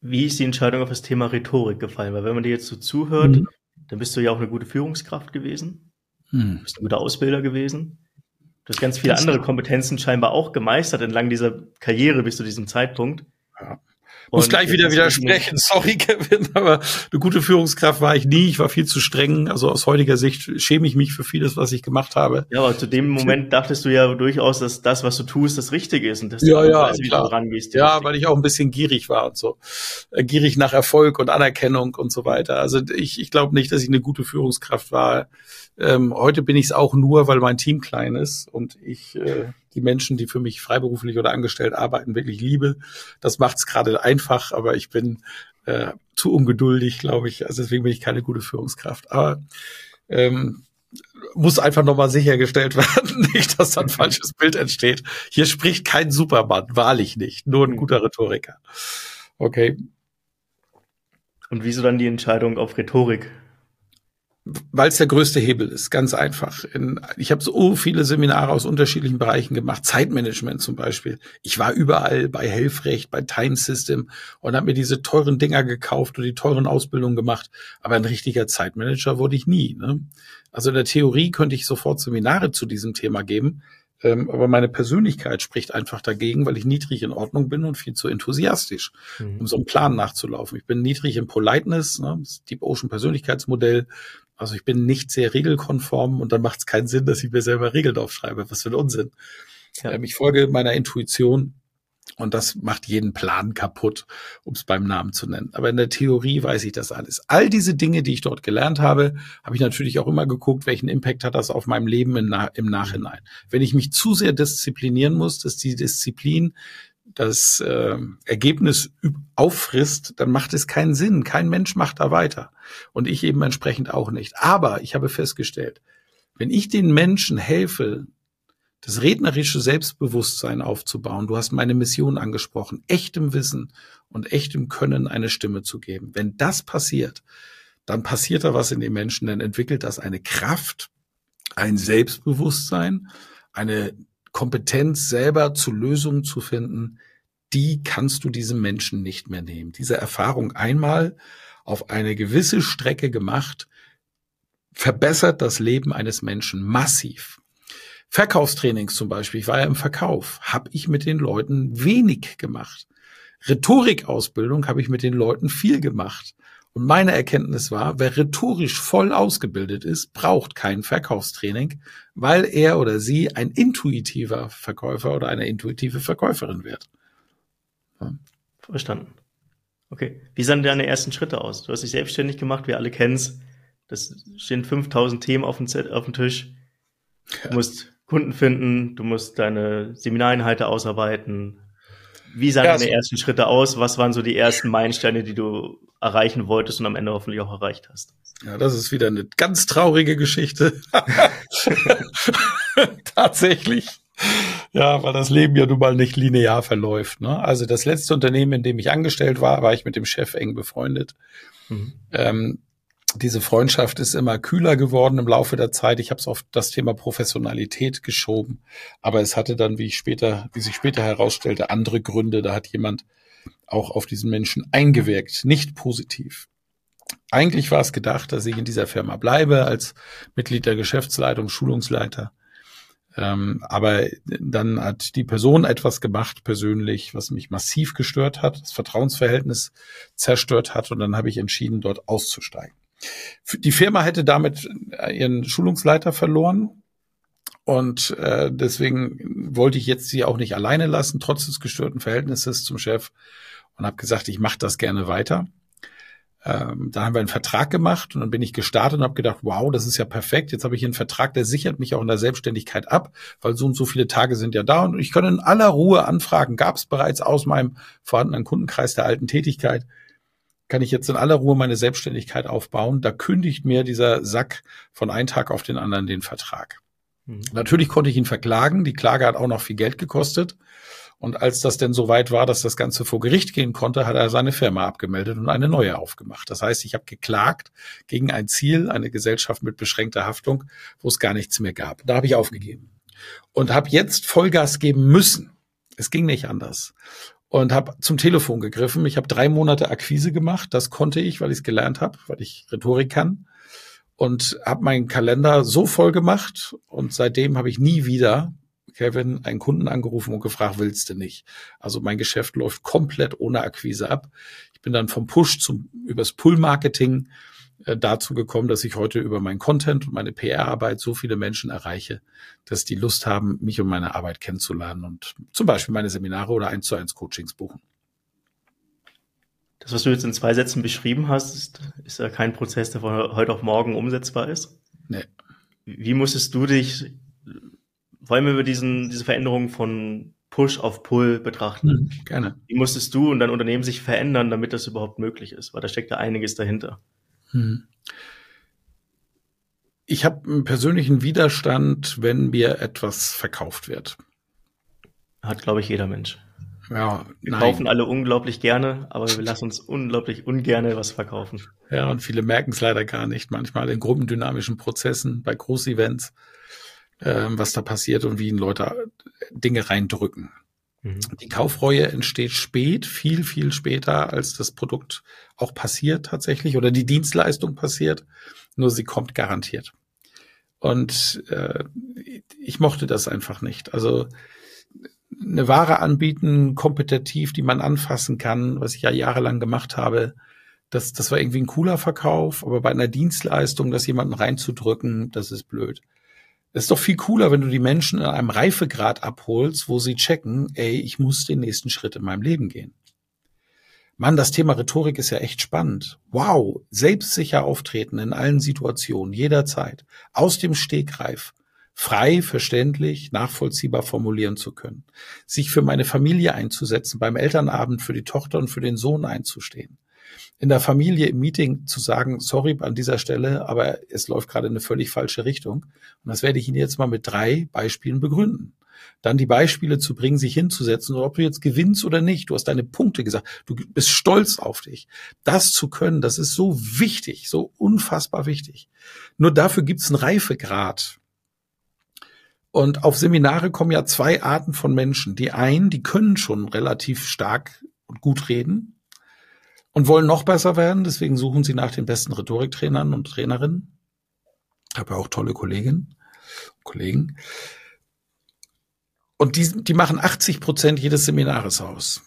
Speaker 1: Wie ist die Entscheidung auf das Thema Rhetorik gefallen? Weil wenn man dir jetzt so zuhört, mhm. dann bist du ja auch eine gute Führungskraft gewesen. Mhm. Du bist ein guter Ausbilder gewesen. Du hast ganz viele das andere Kompetenzen scheinbar auch gemeistert entlang dieser Karriere bis zu diesem Zeitpunkt.
Speaker 2: Ja. Muss gleich wieder widersprechen. Sorry, Kevin, aber eine gute Führungskraft war ich nie. Ich war viel zu streng. Also aus heutiger Sicht schäme ich mich für vieles, was ich gemacht habe.
Speaker 1: Ja, aber zu dem Moment dachtest du ja durchaus, dass das, was du tust, das Richtige ist und dass
Speaker 2: ja, du ja, weißt, wie klar. du rangehst. Ja, weil ich auch ein bisschen gierig war und so. Äh, gierig nach Erfolg und Anerkennung und so weiter. Also ich, ich glaube nicht, dass ich eine gute Führungskraft war. Ähm, heute bin ich es auch nur, weil mein Team klein ist und ich äh, die Menschen, die für mich freiberuflich oder angestellt arbeiten, wirklich liebe. Das macht es gerade einfach, aber ich bin äh, zu ungeduldig, glaube ich. Also deswegen bin ich keine gute Führungskraft. Aber ähm, muss einfach nochmal sichergestellt werden, nicht, dass da ein falsches Bild entsteht. Hier spricht kein Supermann, wahrlich nicht, nur ein mhm. guter Rhetoriker. Okay.
Speaker 1: Und wieso dann die Entscheidung auf Rhetorik?
Speaker 2: Weil es der größte Hebel ist, ganz einfach. In, ich habe so viele Seminare aus unterschiedlichen Bereichen gemacht, Zeitmanagement zum Beispiel. Ich war überall bei Helfrecht, bei Time System und habe mir diese teuren Dinger gekauft und die teuren Ausbildungen gemacht. Aber ein richtiger Zeitmanager wurde ich nie. Ne? Also in der Theorie könnte ich sofort Seminare zu diesem Thema geben, ähm, aber meine Persönlichkeit spricht einfach dagegen, weil ich niedrig in Ordnung bin und viel zu enthusiastisch, mhm. um so einem Plan nachzulaufen. Ich bin niedrig in Politeness, ne, das Deep Ocean Persönlichkeitsmodell. Also ich bin nicht sehr regelkonform und dann macht es keinen Sinn, dass ich mir selber Regeln aufschreibe. Was für ein Unsinn. Ja. Ähm, ich folge meiner Intuition und das macht jeden Plan kaputt, um es beim Namen zu nennen. Aber in der Theorie weiß ich das alles. All diese Dinge, die ich dort gelernt habe, habe ich natürlich auch immer geguckt, welchen Impact hat das auf meinem Leben im, im Nachhinein. Wenn ich mich zu sehr disziplinieren muss, dass die Disziplin das äh, Ergebnis auffrisst, dann macht es keinen Sinn. Kein Mensch macht da weiter. Und ich eben entsprechend auch nicht. Aber ich habe festgestellt, wenn ich den Menschen helfe, das rednerische Selbstbewusstsein aufzubauen, du hast meine Mission angesprochen, echtem Wissen und echtem Können eine Stimme zu geben. Wenn das passiert, dann passiert da was in den Menschen, dann entwickelt das eine Kraft, ein Selbstbewusstsein, eine Kompetenz selber zu Lösungen zu finden, die kannst du diesem Menschen nicht mehr nehmen. Diese Erfahrung einmal auf eine gewisse Strecke gemacht, verbessert das Leben eines Menschen massiv. Verkaufstrainings zum Beispiel, ich war ja im Verkauf, habe ich mit den Leuten wenig gemacht. Rhetorikausbildung habe ich mit den Leuten viel gemacht. Und meine Erkenntnis war, wer rhetorisch voll ausgebildet ist, braucht kein Verkaufstraining, weil er oder sie ein intuitiver Verkäufer oder eine intuitive Verkäuferin wird.
Speaker 1: Ja. Verstanden. Okay. Wie sahen deine ersten Schritte aus? Du hast dich selbstständig gemacht, wir alle kennen es. Das stehen 5000 Themen auf dem, auf dem Tisch. Du musst Kunden finden, du musst deine Seminareinheiten ausarbeiten. Wie sahen ja, deine so ersten Schritte aus? Was waren so die ersten Meilensteine, die du erreichen wolltest und am Ende hoffentlich auch erreicht hast.
Speaker 2: Ja, das ist wieder eine ganz traurige Geschichte. Tatsächlich. Ja, weil das Leben ja nun mal nicht linear verläuft. Ne? Also das letzte Unternehmen, in dem ich angestellt war, war ich mit dem Chef eng befreundet. Mhm. Ähm, diese Freundschaft ist immer kühler geworden im Laufe der Zeit. Ich habe es auf das Thema Professionalität geschoben, aber es hatte dann, wie ich später, wie sich später herausstellte, andere Gründe. Da hat jemand auch auf diesen Menschen eingewirkt, nicht positiv. Eigentlich war es gedacht, dass ich in dieser Firma bleibe als Mitglied der Geschäftsleitung, Schulungsleiter. Ähm, aber dann hat die Person etwas gemacht persönlich, was mich massiv gestört hat, das Vertrauensverhältnis zerstört hat und dann habe ich entschieden, dort auszusteigen. Die Firma hätte damit ihren Schulungsleiter verloren und äh, deswegen wollte ich jetzt sie auch nicht alleine lassen, trotz des gestörten Verhältnisses zum Chef und habe gesagt, ich mache das gerne weiter. Ähm, da haben wir einen Vertrag gemacht und dann bin ich gestartet und habe gedacht, wow, das ist ja perfekt. Jetzt habe ich hier einen Vertrag, der sichert mich auch in der Selbstständigkeit ab, weil so und so viele Tage sind ja da und ich kann in aller Ruhe anfragen. Gab es bereits aus meinem vorhandenen Kundenkreis der alten Tätigkeit, kann ich jetzt in aller Ruhe meine Selbstständigkeit aufbauen. Da kündigt mir dieser Sack von einem Tag auf den anderen den Vertrag. Mhm. Natürlich konnte ich ihn verklagen. Die Klage hat auch noch viel Geld gekostet. Und als das denn so weit war, dass das Ganze vor Gericht gehen konnte, hat er seine Firma abgemeldet und eine neue aufgemacht. Das heißt, ich habe geklagt gegen ein Ziel, eine Gesellschaft mit beschränkter Haftung, wo es gar nichts mehr gab. Da habe ich aufgegeben und habe jetzt Vollgas geben müssen. Es ging nicht anders. Und habe zum Telefon gegriffen. Ich habe drei Monate Akquise gemacht. Das konnte ich, weil ich es gelernt habe, weil ich Rhetorik kann. Und habe meinen Kalender so voll gemacht. Und seitdem habe ich nie wieder Kevin einen Kunden angerufen und gefragt, willst du nicht? Also mein Geschäft läuft komplett ohne Akquise ab. Ich bin dann vom Push zum übers Pull-Marketing äh, dazu gekommen, dass ich heute über meinen Content und meine PR-Arbeit so viele Menschen erreiche, dass die Lust haben, mich und meine Arbeit kennenzulernen und zum Beispiel meine Seminare oder eins zu eins Coachings buchen.
Speaker 1: Das, was du jetzt in zwei Sätzen beschrieben hast, ist, ist ja kein Prozess, der von heute auf morgen umsetzbar ist. Nee. Wie musstest du dich wollen wir über diesen, diese Veränderung von Push auf Pull betrachten. Mhm,
Speaker 2: gerne.
Speaker 1: Wie musstest du und dein Unternehmen sich verändern, damit das überhaupt möglich ist? Weil da steckt ja einiges dahinter. Mhm.
Speaker 2: ich habe einen persönlichen Widerstand, wenn mir etwas verkauft wird.
Speaker 1: Hat, glaube ich, jeder Mensch.
Speaker 2: Ja,
Speaker 1: wir nein. kaufen alle unglaublich gerne, aber wir lassen uns unglaublich ungerne was verkaufen.
Speaker 2: Ja, und viele merken es leider gar nicht. Manchmal in gruppendynamischen Prozessen, bei Großevents, äh, was da passiert und wie ihnen Leute Dinge reindrücken. Mhm. Die Kaufreue entsteht spät, viel, viel später, als das Produkt auch passiert tatsächlich oder die Dienstleistung passiert. Nur sie kommt garantiert. Und äh, ich mochte das einfach nicht. Also eine Ware anbieten, kompetitiv, die man anfassen kann, was ich ja jahrelang gemacht habe. Das, das war irgendwie ein cooler Verkauf, aber bei einer Dienstleistung, das jemanden reinzudrücken, das ist blöd. Es ist doch viel cooler, wenn du die Menschen in einem Reifegrad abholst, wo sie checken, ey, ich muss den nächsten Schritt in meinem Leben gehen. Mann, das Thema Rhetorik ist ja echt spannend. Wow, selbstsicher auftreten in allen Situationen, jederzeit, aus dem Stegreif frei, verständlich, nachvollziehbar formulieren zu können. Sich für meine Familie einzusetzen, beim Elternabend für die Tochter und für den Sohn einzustehen. In der Familie im Meeting zu sagen, sorry an dieser Stelle, aber es läuft gerade in eine völlig falsche Richtung. Und das werde ich Ihnen jetzt mal mit drei Beispielen begründen. Dann die Beispiele zu bringen, sich hinzusetzen, und ob du jetzt gewinnst oder nicht. Du hast deine Punkte gesagt. Du bist stolz auf dich. Das zu können, das ist so wichtig, so unfassbar wichtig. Nur dafür gibt es einen Reifegrad. Und auf Seminare kommen ja zwei Arten von Menschen. Die einen, die können schon relativ stark und gut reden und wollen noch besser werden. Deswegen suchen sie nach den besten Rhetoriktrainern und Trainerinnen. Ich habe ja auch tolle Kolleginnen und Kollegen. Und die, die machen 80 Prozent jedes Seminares aus.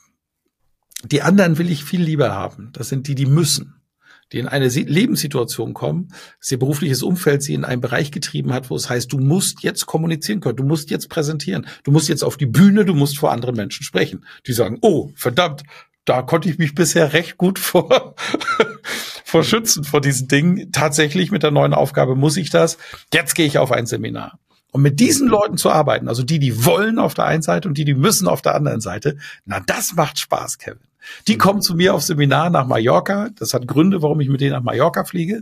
Speaker 2: Die anderen will ich viel lieber haben. Das sind die, die müssen die in eine Lebenssituation kommen, dass ihr berufliches Umfeld sie in einen Bereich getrieben hat, wo es heißt, du musst jetzt kommunizieren können, du musst jetzt präsentieren, du musst jetzt auf die Bühne, du musst vor anderen Menschen sprechen. Die sagen, oh, verdammt, da konnte ich mich bisher recht gut vor, vor schützen vor diesen Dingen. Tatsächlich mit der neuen Aufgabe muss ich das. Jetzt gehe ich auf ein Seminar. Und mit diesen Leuten zu arbeiten, also die, die wollen auf der einen Seite und die, die müssen auf der anderen Seite, na, das macht Spaß, Kevin. Die kommen zu mir auf Seminar nach Mallorca. Das hat Gründe, warum ich mit denen nach Mallorca fliege.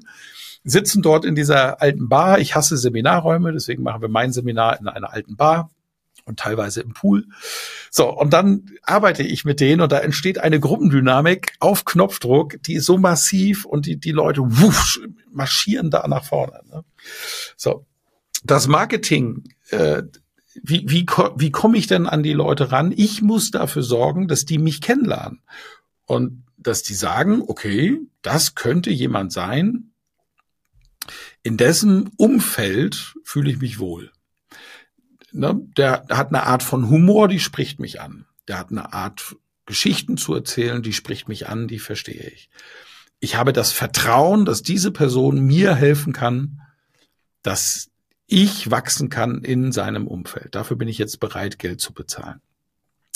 Speaker 2: Sitzen dort in dieser alten Bar. Ich hasse Seminarräume, deswegen machen wir mein Seminar in einer alten Bar und teilweise im Pool. So, und dann arbeite ich mit denen und da entsteht eine Gruppendynamik auf Knopfdruck, die ist so massiv und die, die Leute wuff, marschieren da nach vorne. Ne? So, das Marketing, äh, wie, wie, wie komme ich denn an die Leute ran? Ich muss dafür sorgen, dass die mich kennenlernen. Und dass die sagen, okay, das könnte jemand sein, in dessen Umfeld fühle ich mich wohl. Ne? Der hat eine Art von Humor, die spricht mich an. Der hat eine Art Geschichten zu erzählen, die spricht mich an, die verstehe ich. Ich habe das Vertrauen, dass diese Person mir helfen kann, dass ich wachsen kann in seinem Umfeld. Dafür bin ich jetzt bereit, Geld zu bezahlen.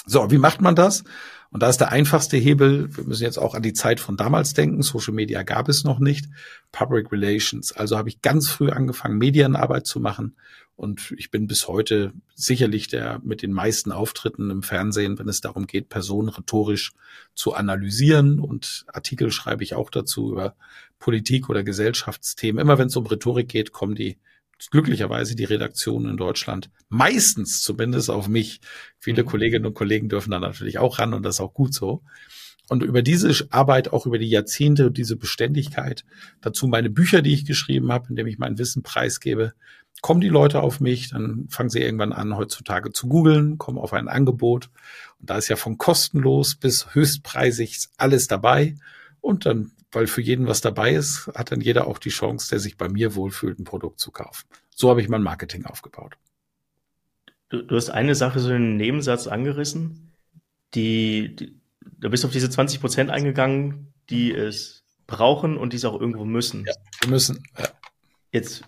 Speaker 2: So, wie macht man das? Und da ist der einfachste Hebel, wir müssen jetzt auch an die Zeit von damals denken, Social Media gab es noch nicht, Public Relations. Also habe ich ganz früh angefangen, Medienarbeit zu machen und ich bin bis heute sicherlich der mit den meisten Auftritten im Fernsehen, wenn es darum geht, Personen rhetorisch zu analysieren und Artikel schreibe ich auch dazu über Politik oder Gesellschaftsthemen. Immer wenn es um Rhetorik geht, kommen die glücklicherweise die Redaktion in Deutschland meistens zumindest auf mich. Viele mhm. Kolleginnen und Kollegen dürfen da natürlich auch ran und das ist auch gut so. Und über diese Arbeit, auch über die Jahrzehnte und diese Beständigkeit, dazu meine Bücher, die ich geschrieben habe, indem ich mein Wissen preisgebe, kommen die Leute auf mich, dann fangen sie irgendwann an, heutzutage zu googeln, kommen auf ein Angebot. Und da ist ja von kostenlos bis höchstpreisig alles dabei. Und dann weil für jeden was dabei ist, hat dann jeder auch die Chance, der sich bei mir wohlfühlt, ein Produkt zu kaufen. So habe ich mein Marketing aufgebaut.
Speaker 1: Du, du hast eine Sache so einen Nebensatz angerissen, die, die da bist du auf diese 20 Prozent eingegangen, die es brauchen und die es auch irgendwo müssen.
Speaker 2: Ja, wir müssen. Ja.
Speaker 1: Jetzt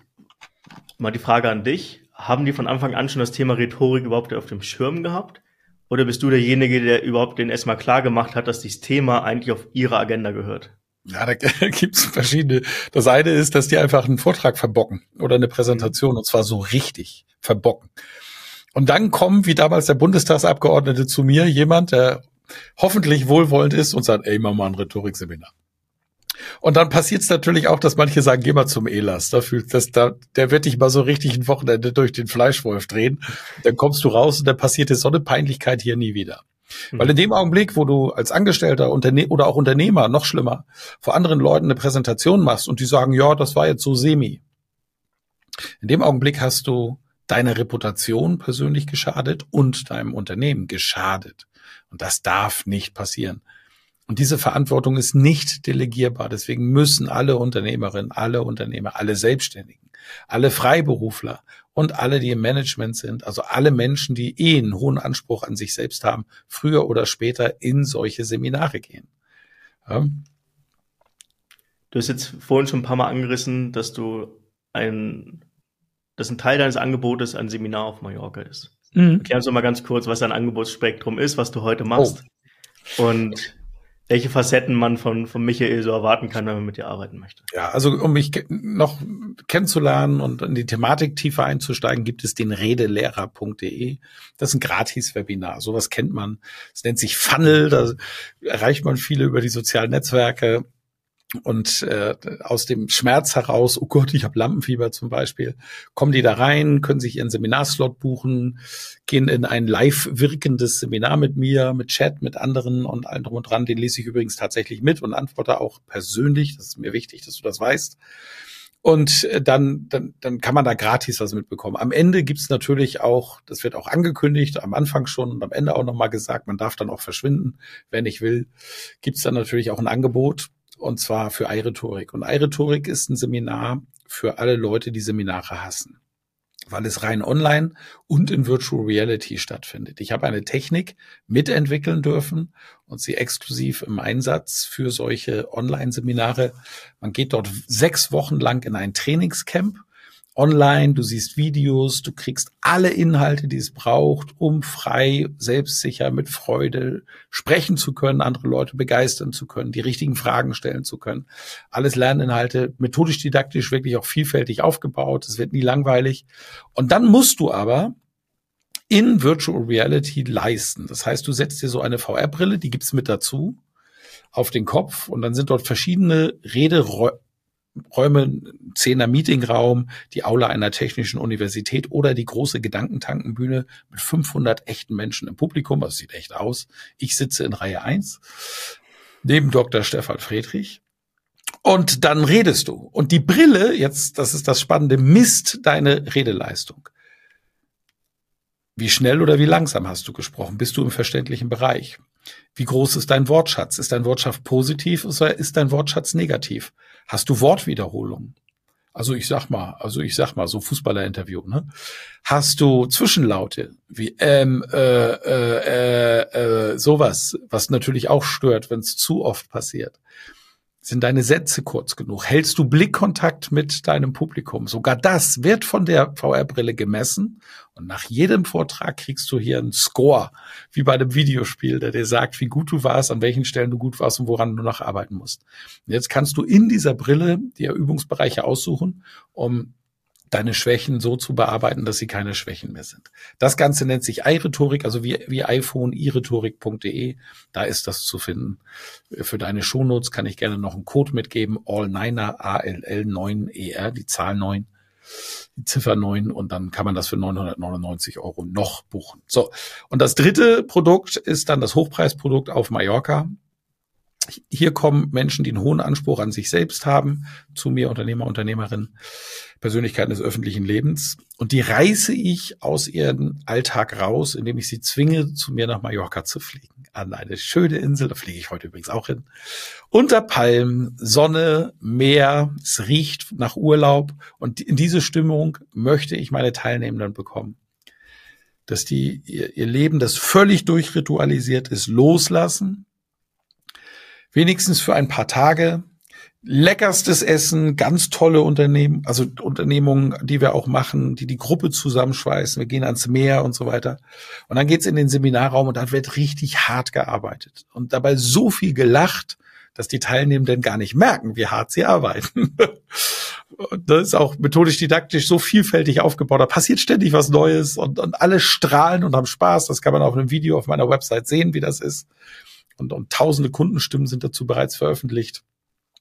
Speaker 1: mal die Frage an dich. Haben die von Anfang an schon das Thema Rhetorik überhaupt auf dem Schirm gehabt? Oder bist du derjenige, der überhaupt den erstmal klar gemacht hat, dass dieses Thema eigentlich auf ihre Agenda gehört?
Speaker 2: Ja, da gibt's verschiedene. Das eine ist, dass die einfach einen Vortrag verbocken oder eine Präsentation und zwar so richtig verbocken. Und dann kommen, wie damals der Bundestagsabgeordnete zu mir, jemand, der hoffentlich wohlwollend ist und sagt, ey, mach mal ein Rhetorikseminar. Und dann passiert es natürlich auch, dass manche sagen, geh mal zum Elas. Da fühlt das, da, der wird dich mal so richtig ein Wochenende durch den Fleischwolf drehen. Dann kommst du raus und dann passiert dir so eine Peinlichkeit hier nie wieder. Mhm. Weil in dem Augenblick, wo du als Angestellter Unterne oder auch Unternehmer, noch schlimmer, vor anderen Leuten eine Präsentation machst und die sagen, ja, das war jetzt so semi. In dem Augenblick hast du deine Reputation persönlich geschadet und deinem Unternehmen geschadet. Und das darf nicht passieren. Und diese Verantwortung ist nicht delegierbar. Deswegen müssen alle Unternehmerinnen, alle Unternehmer, alle Selbstständigen, alle Freiberufler und alle, die im Management sind, also alle Menschen, die eh einen hohen Anspruch an sich selbst haben, früher oder später in solche Seminare gehen. Ja.
Speaker 1: Du hast jetzt vorhin schon ein paar Mal angerissen, dass du ein, dass ein Teil deines Angebotes ein Seminar auf Mallorca ist. Mhm. Erklär uns doch mal ganz kurz, was dein Angebotsspektrum ist, was du heute machst. Oh. Und welche Facetten man von, von Michael so erwarten kann, wenn man mit dir arbeiten möchte.
Speaker 2: Ja, also um mich noch kennenzulernen und in die Thematik tiefer einzusteigen, gibt es den redelehrer.de. Das ist ein Gratis-Webinar. Sowas kennt man. Es nennt sich Funnel. Da erreicht man viele über die sozialen Netzwerke und äh, aus dem Schmerz heraus, oh Gott, ich habe Lampenfieber zum Beispiel, kommen die da rein, können sich ihren Seminarslot buchen, gehen in ein live wirkendes Seminar mit mir, mit Chat, mit anderen und allem drum und dran. Den lese ich übrigens tatsächlich mit und antworte auch persönlich. Das ist mir wichtig, dass du das weißt. Und äh, dann, dann, dann kann man da gratis was mitbekommen. Am Ende gibt's natürlich auch, das wird auch angekündigt, am Anfang schon und am Ende auch nochmal gesagt, man darf dann auch verschwinden, wenn ich will, gibt's dann natürlich auch ein Angebot und zwar für Eirhetorik. Und Eirhetorik ist ein Seminar für alle Leute, die Seminare hassen, weil es rein online und in Virtual Reality stattfindet. Ich habe eine Technik mitentwickeln dürfen und sie exklusiv im Einsatz für solche Online-Seminare. Man geht dort sechs Wochen lang in ein Trainingscamp online, du siehst Videos, du kriegst alle Inhalte, die es braucht, um frei, selbstsicher, mit Freude sprechen zu können, andere Leute begeistern zu können, die richtigen Fragen stellen zu können. Alles Lerninhalte, methodisch didaktisch wirklich auch vielfältig aufgebaut, es wird nie langweilig. Und dann musst du aber in Virtual Reality leisten. Das heißt, du setzt dir so eine VR-Brille, die gibt's mit dazu, auf den Kopf und dann sind dort verschiedene Rede Räume, Zehner Meetingraum, die Aula einer technischen Universität oder die große Gedankentankenbühne mit 500 echten Menschen im Publikum. Das sieht echt aus. Ich sitze in Reihe 1 neben Dr. Stefan Friedrich. Und dann redest du. Und die Brille, jetzt, das ist das Spannende, misst deine Redeleistung. Wie schnell oder wie langsam hast du gesprochen? Bist du im verständlichen Bereich? Wie groß ist dein Wortschatz? Ist dein Wortschatz positiv oder ist dein Wortschatz negativ? Hast du Wortwiederholungen? Also ich sag mal, also ich sag mal, so Fußballerinterview, ne? Hast du Zwischenlaute wie ähm, äh, äh, äh, sowas, was natürlich auch stört, wenn es zu oft passiert? Sind deine Sätze kurz genug? Hältst du Blickkontakt mit deinem Publikum? Sogar das wird von der VR-Brille gemessen. Und nach jedem Vortrag kriegst du hier einen Score, wie bei einem Videospiel, der dir sagt, wie gut du warst, an welchen Stellen du gut warst und woran du noch arbeiten musst. Und jetzt kannst du in dieser Brille dir Übungsbereiche aussuchen, um deine Schwächen so zu bearbeiten, dass sie keine Schwächen mehr sind. Das Ganze nennt sich iRhetorik, also wie, wie iPhone, iRhetorik.de. Da ist das zu finden. Für deine Shownotes kann ich gerne noch einen Code mitgeben. All9er, A-L-L 9-ER, die Zahl 9, die Ziffer 9 und dann kann man das für 999 Euro noch buchen. So. Und das dritte Produkt ist dann das Hochpreisprodukt auf Mallorca. Hier kommen Menschen, die einen hohen Anspruch an sich selbst haben, zu mir, Unternehmer, Unternehmerin, Persönlichkeiten des öffentlichen Lebens. Und die reiße ich aus ihrem Alltag raus, indem ich sie zwinge, zu mir nach Mallorca zu fliegen. An eine schöne Insel, da fliege ich heute übrigens auch hin. Unter Palmen, Sonne, Meer, es riecht nach Urlaub. Und in diese Stimmung möchte ich meine Teilnehmenden bekommen. Dass die ihr, ihr Leben, das völlig durchritualisiert ist, loslassen wenigstens für ein paar Tage. Leckerstes Essen, ganz tolle Unternehmen, also Unternehmungen, die wir auch machen, die die Gruppe zusammenschweißen. Wir gehen ans Meer und so weiter. Und dann geht's in den Seminarraum und da wird richtig hart gearbeitet und dabei so viel gelacht, dass die Teilnehmenden gar nicht merken, wie hart sie arbeiten. Das ist auch methodisch didaktisch so vielfältig aufgebaut. Da passiert ständig was Neues und, und alle strahlen und haben Spaß. Das kann man auf einem Video auf meiner Website sehen, wie das ist und, und tausende Kundenstimmen sind dazu bereits veröffentlicht.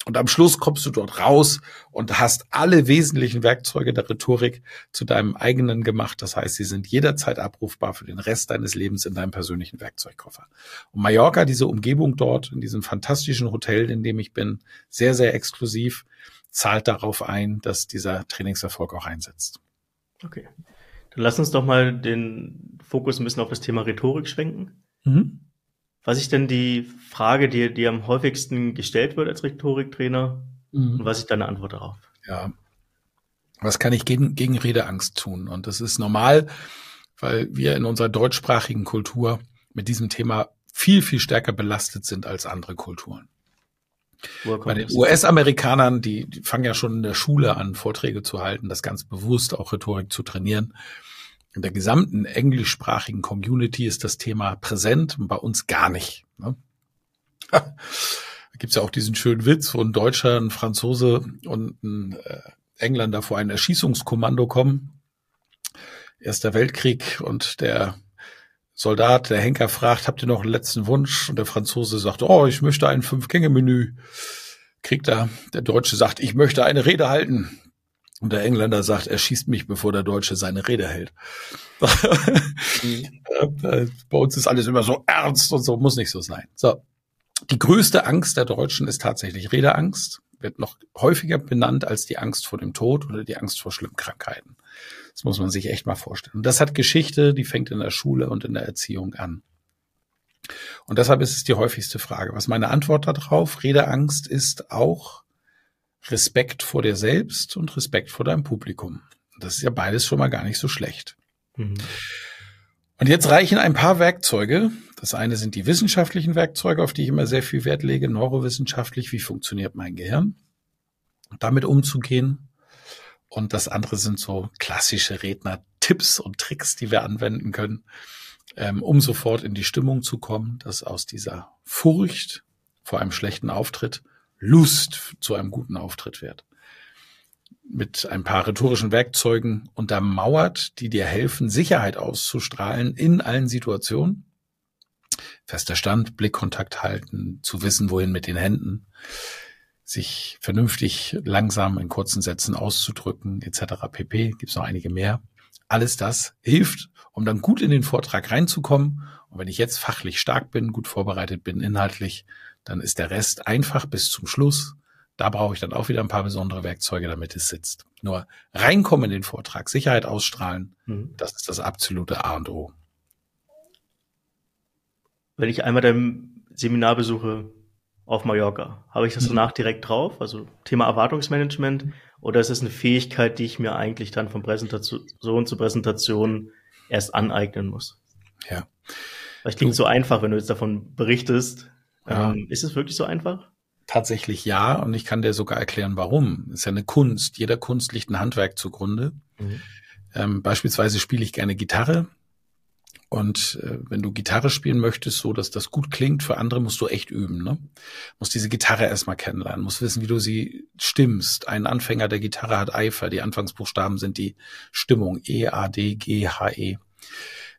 Speaker 2: Und am Schluss kommst du dort raus und hast alle wesentlichen Werkzeuge der Rhetorik zu deinem eigenen gemacht. Das heißt, sie sind jederzeit abrufbar für den Rest deines Lebens in deinem persönlichen Werkzeugkoffer. Und Mallorca, diese Umgebung dort, in diesem fantastischen Hotel, in dem ich bin, sehr, sehr exklusiv, zahlt darauf ein, dass dieser Trainingserfolg auch einsetzt.
Speaker 1: Okay. Dann lass uns doch mal den Fokus ein bisschen auf das Thema Rhetorik schwenken. Mhm. Was ist denn die Frage, die, die am häufigsten gestellt wird als Rhetoriktrainer? Mhm. Und was ist deine Antwort darauf?
Speaker 2: Ja. Was kann ich gegen, gegen Redeangst tun? Und das ist normal, weil wir in unserer deutschsprachigen Kultur mit diesem Thema viel, viel stärker belastet sind als andere Kulturen. Bei den US-Amerikanern, die, die fangen ja schon in der Schule an, Vorträge zu halten, das ganz bewusst auch Rhetorik zu trainieren. In der gesamten englischsprachigen Community ist das Thema präsent und bei uns gar nicht. Ne? da gibt's ja auch diesen schönen Witz, wo ein Deutscher, ein Franzose und ein äh, Engländer vor ein Erschießungskommando kommen. Erster Weltkrieg und der Soldat, der Henker fragt, habt ihr noch einen letzten Wunsch? Und der Franzose sagt, oh, ich möchte ein Fünf-Gänge-Menü. Kriegt er, der Deutsche sagt, ich möchte eine Rede halten. Und der Engländer sagt, er schießt mich, bevor der Deutsche seine Rede hält. mhm. Bei uns ist alles immer so ernst und so, muss nicht so sein. So. Die größte Angst der Deutschen ist tatsächlich Redeangst, wird noch häufiger benannt als die Angst vor dem Tod oder die Angst vor schlimmen Krankheiten. Das muss man sich echt mal vorstellen. Und das hat Geschichte, die fängt in der Schule und in der Erziehung an. Und deshalb ist es die häufigste Frage. Was meine Antwort darauf? Redeangst ist auch Respekt vor dir selbst und Respekt vor deinem Publikum. Das ist ja beides schon mal gar nicht so schlecht. Mhm. Und jetzt reichen ein paar Werkzeuge. Das eine sind die wissenschaftlichen Werkzeuge, auf die ich immer sehr viel Wert lege, neurowissenschaftlich, wie funktioniert mein Gehirn, damit umzugehen. Und das andere sind so klassische Redner-Tipps und Tricks, die wir anwenden können, ähm, um sofort in die Stimmung zu kommen, dass aus dieser Furcht vor einem schlechten Auftritt Lust zu einem guten Auftritt wird. Mit ein paar rhetorischen Werkzeugen untermauert, die dir helfen, Sicherheit auszustrahlen in allen Situationen. Fester Stand, Blickkontakt halten, zu wissen, wohin mit den Händen, sich vernünftig langsam in kurzen Sätzen auszudrücken, etc. pp. Gibt's noch einige mehr. Alles das hilft, um dann gut in den Vortrag reinzukommen. Und wenn ich jetzt fachlich stark bin, gut vorbereitet bin, inhaltlich, dann ist der Rest einfach bis zum Schluss. Da brauche ich dann auch wieder ein paar besondere Werkzeuge, damit es sitzt. Nur reinkommen in den Vortrag, Sicherheit ausstrahlen, mhm. das ist das absolute A und O.
Speaker 1: Wenn ich einmal dein Seminar besuche auf Mallorca, habe ich das mhm. danach direkt drauf? Also Thema Erwartungsmanagement oder ist es eine Fähigkeit, die ich mir eigentlich dann von Präsentation zu Präsentation erst aneignen muss?
Speaker 2: Ja.
Speaker 1: Weil klingt so einfach, wenn du jetzt davon berichtest. Ja. Ähm, ist es wirklich so einfach?
Speaker 2: Tatsächlich ja, und ich kann dir sogar erklären, warum. Es ist ja eine Kunst. Jeder Kunst liegt ein Handwerk zugrunde. Mhm. Ähm, beispielsweise spiele ich gerne Gitarre. Und äh, wenn du Gitarre spielen möchtest, so dass das gut klingt, für andere musst du echt üben. Ne? Musst diese Gitarre erstmal kennenlernen, musst wissen, wie du sie stimmst. Ein Anfänger der Gitarre hat Eifer. Die Anfangsbuchstaben sind die Stimmung E, A, D, G, H, E.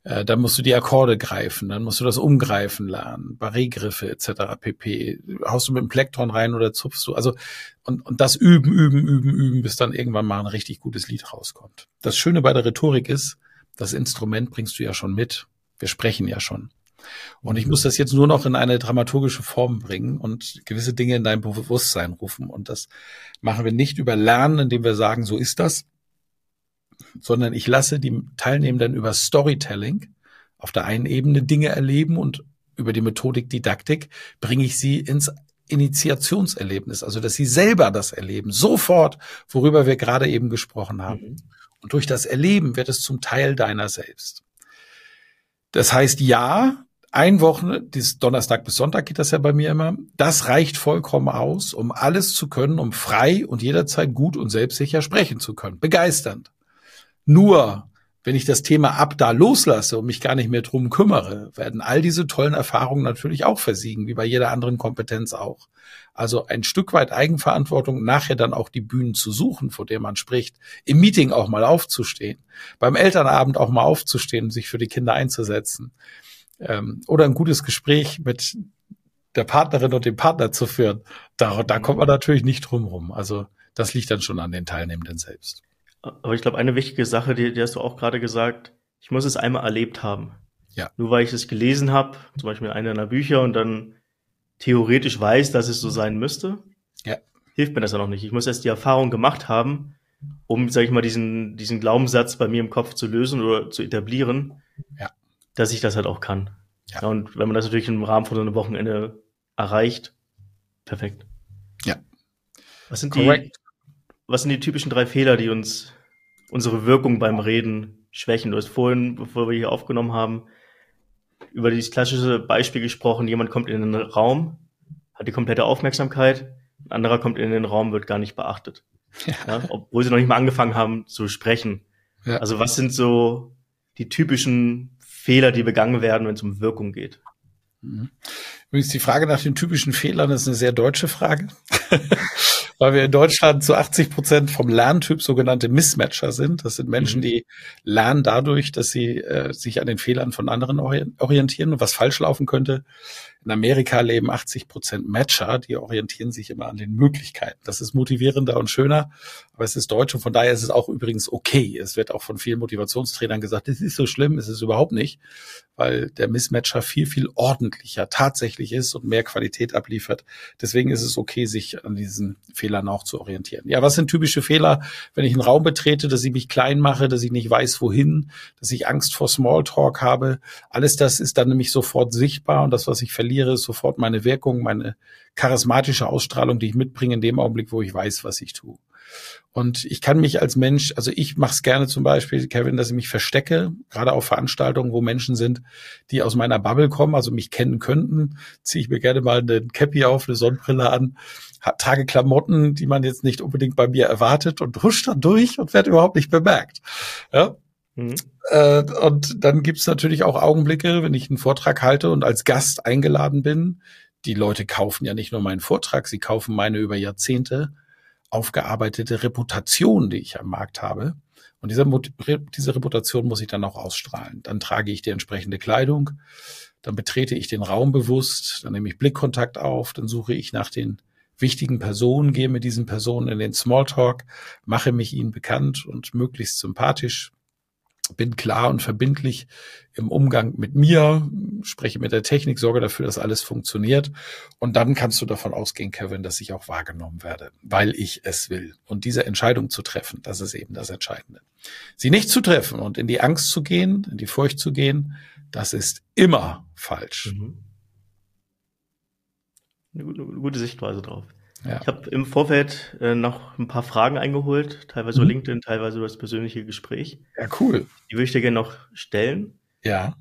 Speaker 2: Äh, dann musst du die Akkorde greifen, dann musst du das umgreifen lernen, Barré-Griffe etc. pp. Haust du mit dem Plektron rein oder zupfst du? Also und, und das üben, üben, üben, üben, bis dann irgendwann mal ein richtig gutes Lied rauskommt. Das Schöne bei der Rhetorik ist, das Instrument bringst du ja schon mit. Wir sprechen ja schon. Und ich muss das jetzt nur noch in eine dramaturgische Form bringen und gewisse Dinge in dein Bewusstsein rufen. Und das machen wir nicht über Lernen, indem wir sagen, so ist das, sondern ich lasse die Teilnehmenden über Storytelling auf der einen Ebene Dinge erleben und über die Methodik Didaktik bringe ich sie ins Initiationserlebnis, also dass sie selber das erleben, sofort, worüber wir gerade eben gesprochen haben. Mhm. Und durch das Erleben wird es zum Teil deiner selbst. Das heißt, ja, ein Wochen, dieses Donnerstag bis Sonntag geht das ja bei mir immer, das reicht vollkommen aus, um alles zu können, um frei und jederzeit gut und selbstsicher sprechen zu können. Begeisternd. Nur, wenn ich das Thema ab da loslasse und mich gar nicht mehr drum kümmere, werden all diese tollen Erfahrungen natürlich auch versiegen, wie bei jeder anderen Kompetenz auch. Also ein Stück weit Eigenverantwortung, nachher dann auch die Bühnen zu suchen, vor der man spricht, im Meeting auch mal aufzustehen, beim Elternabend auch mal aufzustehen, sich für die Kinder einzusetzen, ähm, oder ein gutes Gespräch mit der Partnerin und dem Partner zu führen. Da, da kommt man natürlich nicht drum rum. Also das liegt dann schon an den Teilnehmenden selbst.
Speaker 1: Aber ich glaube, eine wichtige Sache, die, die hast du auch gerade gesagt, ich muss es einmal erlebt haben.
Speaker 2: Ja.
Speaker 1: Nur weil ich es gelesen habe, zum Beispiel in einer der Bücher und dann theoretisch weiß, dass es so sein müsste,
Speaker 2: Ja.
Speaker 1: hilft mir das ja noch nicht. Ich muss erst die Erfahrung gemacht haben, um, sag ich mal, diesen, diesen Glaubenssatz bei mir im Kopf zu lösen oder zu etablieren,
Speaker 2: Ja.
Speaker 1: dass ich das halt auch kann.
Speaker 2: Ja.
Speaker 1: und wenn man das natürlich im Rahmen von so einem Wochenende erreicht, perfekt.
Speaker 2: Ja.
Speaker 1: Was sind die, was sind die typischen drei Fehler, die uns unsere Wirkung beim Reden schwächen? Du hast vorhin, bevor wir hier aufgenommen haben, über dieses klassische Beispiel gesprochen, jemand kommt in den Raum, hat die komplette Aufmerksamkeit, ein anderer kommt in den Raum, wird gar nicht beachtet.
Speaker 2: Ja.
Speaker 1: Ja, obwohl sie noch nicht mal angefangen haben zu sprechen.
Speaker 2: Ja.
Speaker 1: Also was sind so die typischen Fehler, die begangen werden, wenn es um Wirkung geht?
Speaker 2: Mhm. Übrigens, die Frage nach den typischen Fehlern ist eine sehr deutsche Frage, weil wir in Deutschland zu 80 Prozent vom Lerntyp sogenannte Mismatcher sind. Das sind Menschen,
Speaker 1: Mhm.
Speaker 2: die lernen dadurch, dass sie äh, sich an den Fehlern von anderen ori- orientieren und was falsch laufen könnte. In Amerika leben 80 Prozent Matcher, die orientieren sich immer an den Möglichkeiten. Das ist motivierender und schöner, aber es ist deutsch und von daher ist es auch übrigens okay. Es wird auch von vielen Motivationstrainern gesagt, es ist so schlimm, es ist überhaupt nicht, weil der Mismatcher viel, viel ordentlicher tatsächlich ist und mehr Qualität abliefert. Deswegen ist es okay, sich an diesen Fehlern auch zu orientieren. Ja, was sind typische Fehler, wenn ich einen Raum betrete, dass ich mich klein mache, dass ich nicht weiß, wohin, dass ich Angst vor Smalltalk habe? Alles das ist dann nämlich sofort sichtbar und das, was ich verliere, ist sofort meine Wirkung, meine charismatische Ausstrahlung, die ich mitbringe in dem Augenblick, wo ich weiß, was ich tue. Und ich kann mich als Mensch, also ich mache es gerne zum Beispiel, Kevin, dass ich mich verstecke, gerade auf Veranstaltungen, wo Menschen sind, die aus meiner Bubble kommen, also mich kennen könnten, ziehe ich mir gerne mal eine Cappy auf, eine Sonnenbrille an, trage Klamotten, die man jetzt nicht unbedingt bei mir erwartet und husch dann durch und werde überhaupt nicht bemerkt. Ja,
Speaker 1: Mhm.
Speaker 2: äh, und dann gibt's natürlich auch Augenblicke, wenn ich einen Vortrag halte und als Gast eingeladen bin. Die Leute kaufen ja nicht nur meinen Vortrag, sie kaufen meine über Jahrzehnte aufgearbeitete Reputation, die ich am Markt habe. Und diese, diese Reputation muss ich dann auch ausstrahlen. Dann trage ich die entsprechende Kleidung, dann betrete ich den Raum bewusst, dann nehme ich Blickkontakt auf, dann suche ich nach den wichtigen Personen, gehe mit diesen Personen in den Smalltalk, mache mich ihnen bekannt und möglichst sympathisch, bin klar und verbindlich im Umgang mit mir, spreche mit der Technik, sorge dafür, dass alles funktioniert. Und dann kannst du davon ausgehen, Kevin, dass ich auch wahrgenommen werde, weil ich es will. Und diese Entscheidung zu treffen, das ist eben das Entscheidende. Sie nicht zu treffen und in die Angst zu gehen, in die Furcht zu gehen, das ist immer falsch.
Speaker 1: Mhm. Eine gute, Sichtweise drauf.
Speaker 2: Ja.
Speaker 1: Ich habe im Vorfeld äh, noch ein paar Fragen eingeholt, teilweise über
Speaker 2: Mhm.
Speaker 1: LinkedIn, teilweise über das persönliche Gespräch.
Speaker 2: ja, cool.
Speaker 1: Die würde ich dir gerne noch stellen.
Speaker 2: Ja.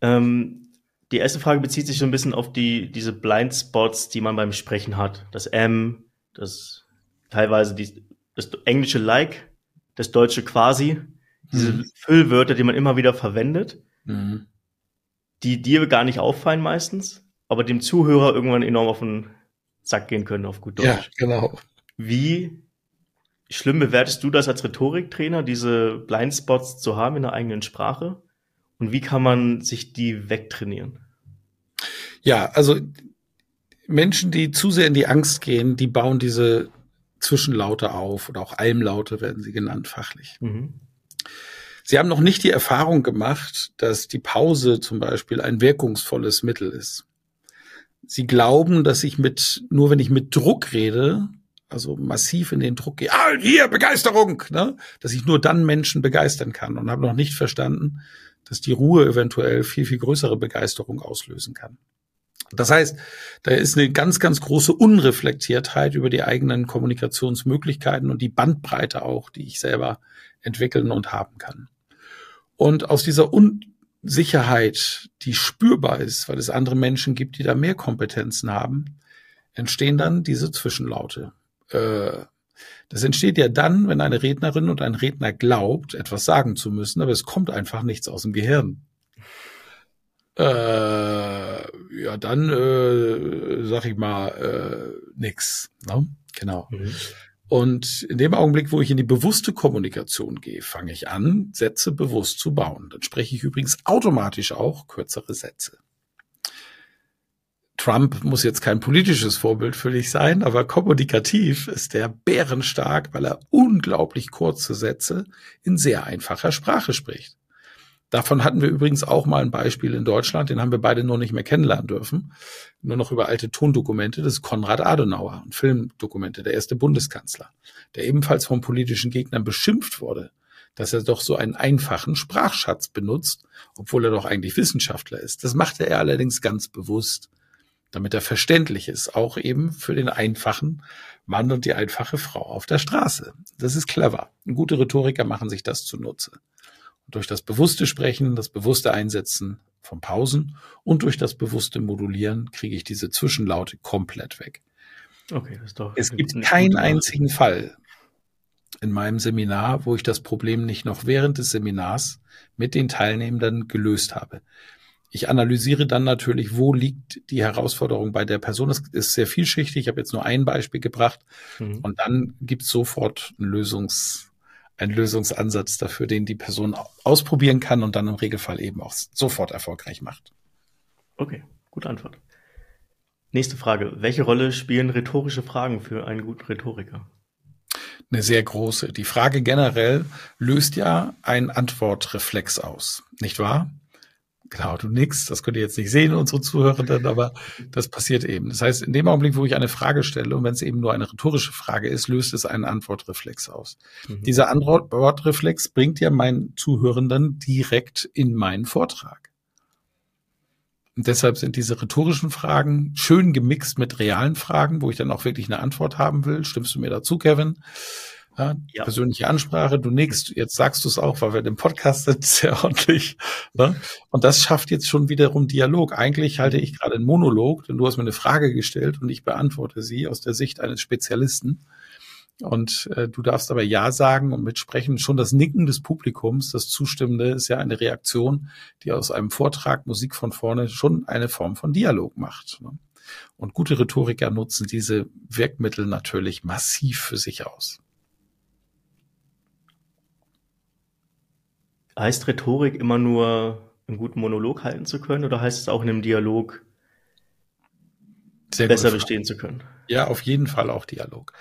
Speaker 1: Ähm, die erste Frage bezieht sich so ein bisschen auf die, diese Blindspots, die man beim Sprechen hat. Das M, das teilweise die, das englische Like, das deutsche quasi, diese
Speaker 2: Mhm.
Speaker 1: Füllwörter, die man immer wieder verwendet,
Speaker 2: Mhm.
Speaker 1: die dir gar nicht auffallen meistens, aber dem Zuhörer irgendwann enorm auf den Sack gehen können, auf gut Deutsch.
Speaker 2: Ja, genau.
Speaker 1: Wie schlimm bewertest du das als Rhetoriktrainer, diese Blindspots zu haben in der eigenen Sprache? Und wie kann man sich die wegtrainieren?
Speaker 2: Ja, also Menschen, die zu sehr in die Angst gehen, die bauen diese Zwischenlaute auf oder auch Almlaute werden sie genannt fachlich.
Speaker 1: Mhm.
Speaker 2: Sie haben noch nicht die Erfahrung gemacht, dass die Pause zum Beispiel ein wirkungsvolles Mittel ist. Sie glauben, dass ich mit, nur wenn ich mit Druck rede, also massiv in den Druck gehe, ah, hier, Begeisterung, ne? dass ich nur dann Menschen begeistern kann und habe noch nicht verstanden, dass die Ruhe eventuell viel, viel größere Begeisterung auslösen kann. Das heißt, da ist eine ganz, ganz große Unreflektiertheit über die eigenen Kommunikationsmöglichkeiten und die Bandbreite auch, die ich selber entwickeln und haben kann. Und aus dieser Unsicherheit, die spürbar ist, weil es andere Menschen gibt, die da mehr Kompetenzen haben, entstehen dann diese Zwischenlaute. Äh, das entsteht ja dann, wenn eine Rednerin und ein Redner glaubt, etwas sagen zu müssen, aber es kommt einfach nichts aus dem Gehirn. Äh, ja, dann äh, sag ich mal äh, nix. Ne? Genau.
Speaker 1: Mhm.
Speaker 2: Und in dem Augenblick, wo ich in die bewusste Kommunikation gehe, fange ich an, Sätze bewusst zu bauen. Dann spreche ich übrigens automatisch auch kürzere Sätze. Trump muss jetzt kein politisches Vorbild für dich sein, aber kommunikativ ist er bärenstark, weil er unglaublich kurze Sätze in sehr einfacher Sprache spricht. Davon hatten wir übrigens auch mal ein Beispiel in Deutschland, den haben wir beide nur nicht mehr kennenlernen dürfen. Nur noch über alte Tondokumente, das ist Konrad Adenauer und Filmdokumente, der erste Bundeskanzler, der ebenfalls von politischen Gegnern beschimpft wurde, dass er doch so einen einfachen Sprachschatz benutzt, obwohl er doch eigentlich Wissenschaftler ist. Das machte er allerdings ganz bewusst, damit er verständlich ist, auch eben für den einfachen Mann und die einfache Frau auf der Straße. Das ist clever. Gute Rhetoriker machen sich das zunutze durch das bewusste Sprechen, das bewusste Einsetzen von Pausen und durch das bewusste Modulieren kriege ich diese Zwischenlaute komplett weg. Okay, das ist doch. Es gibt keinen einzigen Fall in meinem Seminar, wo ich das Problem nicht noch während des Seminars mit den Teilnehmenden gelöst habe. Ich analysiere dann natürlich, wo liegt die Herausforderung bei der Person. Es ist sehr vielschichtig. Ich habe jetzt nur ein Beispiel gebracht. Mhm. Und dann gibt es sofort einen Lösungs, ein Lösungsansatz dafür, den die Person ausprobieren kann und dann im Regelfall eben auch sofort erfolgreich macht.
Speaker 1: Okay, gute Antwort. Nächste Frage. Welche Rolle spielen rhetorische Fragen für einen guten Rhetoriker?
Speaker 2: Eine sehr große. Die Frage generell löst ja einen Antwortreflex aus, nicht wahr? Genau, du nix, das könnt ihr jetzt nicht sehen, unsere Zuhörenden, aber das passiert eben. Das heißt, in dem Augenblick, wo ich eine Frage stelle und wenn es eben nur eine rhetorische Frage ist, löst es einen Antwortreflex aus. Mhm. Dieser Antwortreflex bringt ja meinen Zuhörenden direkt in meinen Vortrag. Und deshalb sind diese rhetorischen Fragen schön gemixt mit realen Fragen, wo ich dann auch wirklich eine Antwort haben will. Stimmst du mir dazu, Kevin? Ja, ja. Persönliche Ansprache, du nix, jetzt sagst du es auch, weil wir den Podcast sind, sehr ordentlich. Ne? Und das schafft jetzt schon wiederum Dialog. Eigentlich halte ich gerade einen Monolog, denn du hast mir eine Frage gestellt und ich beantworte sie aus der Sicht eines Spezialisten. Und äh, du darfst aber Ja sagen und mitsprechen. Schon das Nicken des Publikums, das Zustimmende, ist ja eine Reaktion, die aus einem Vortrag Musik von vorne schon eine Form von Dialog macht. Ne? Und gute Rhetoriker nutzen diese Wirkmittel natürlich massiv für sich aus.
Speaker 1: Heißt Rhetorik immer nur einen guten Monolog halten zu können oder heißt es auch in einem Dialog Sehr besser bestehen zu können?
Speaker 2: Ja, auf jeden Fall auch Dialog.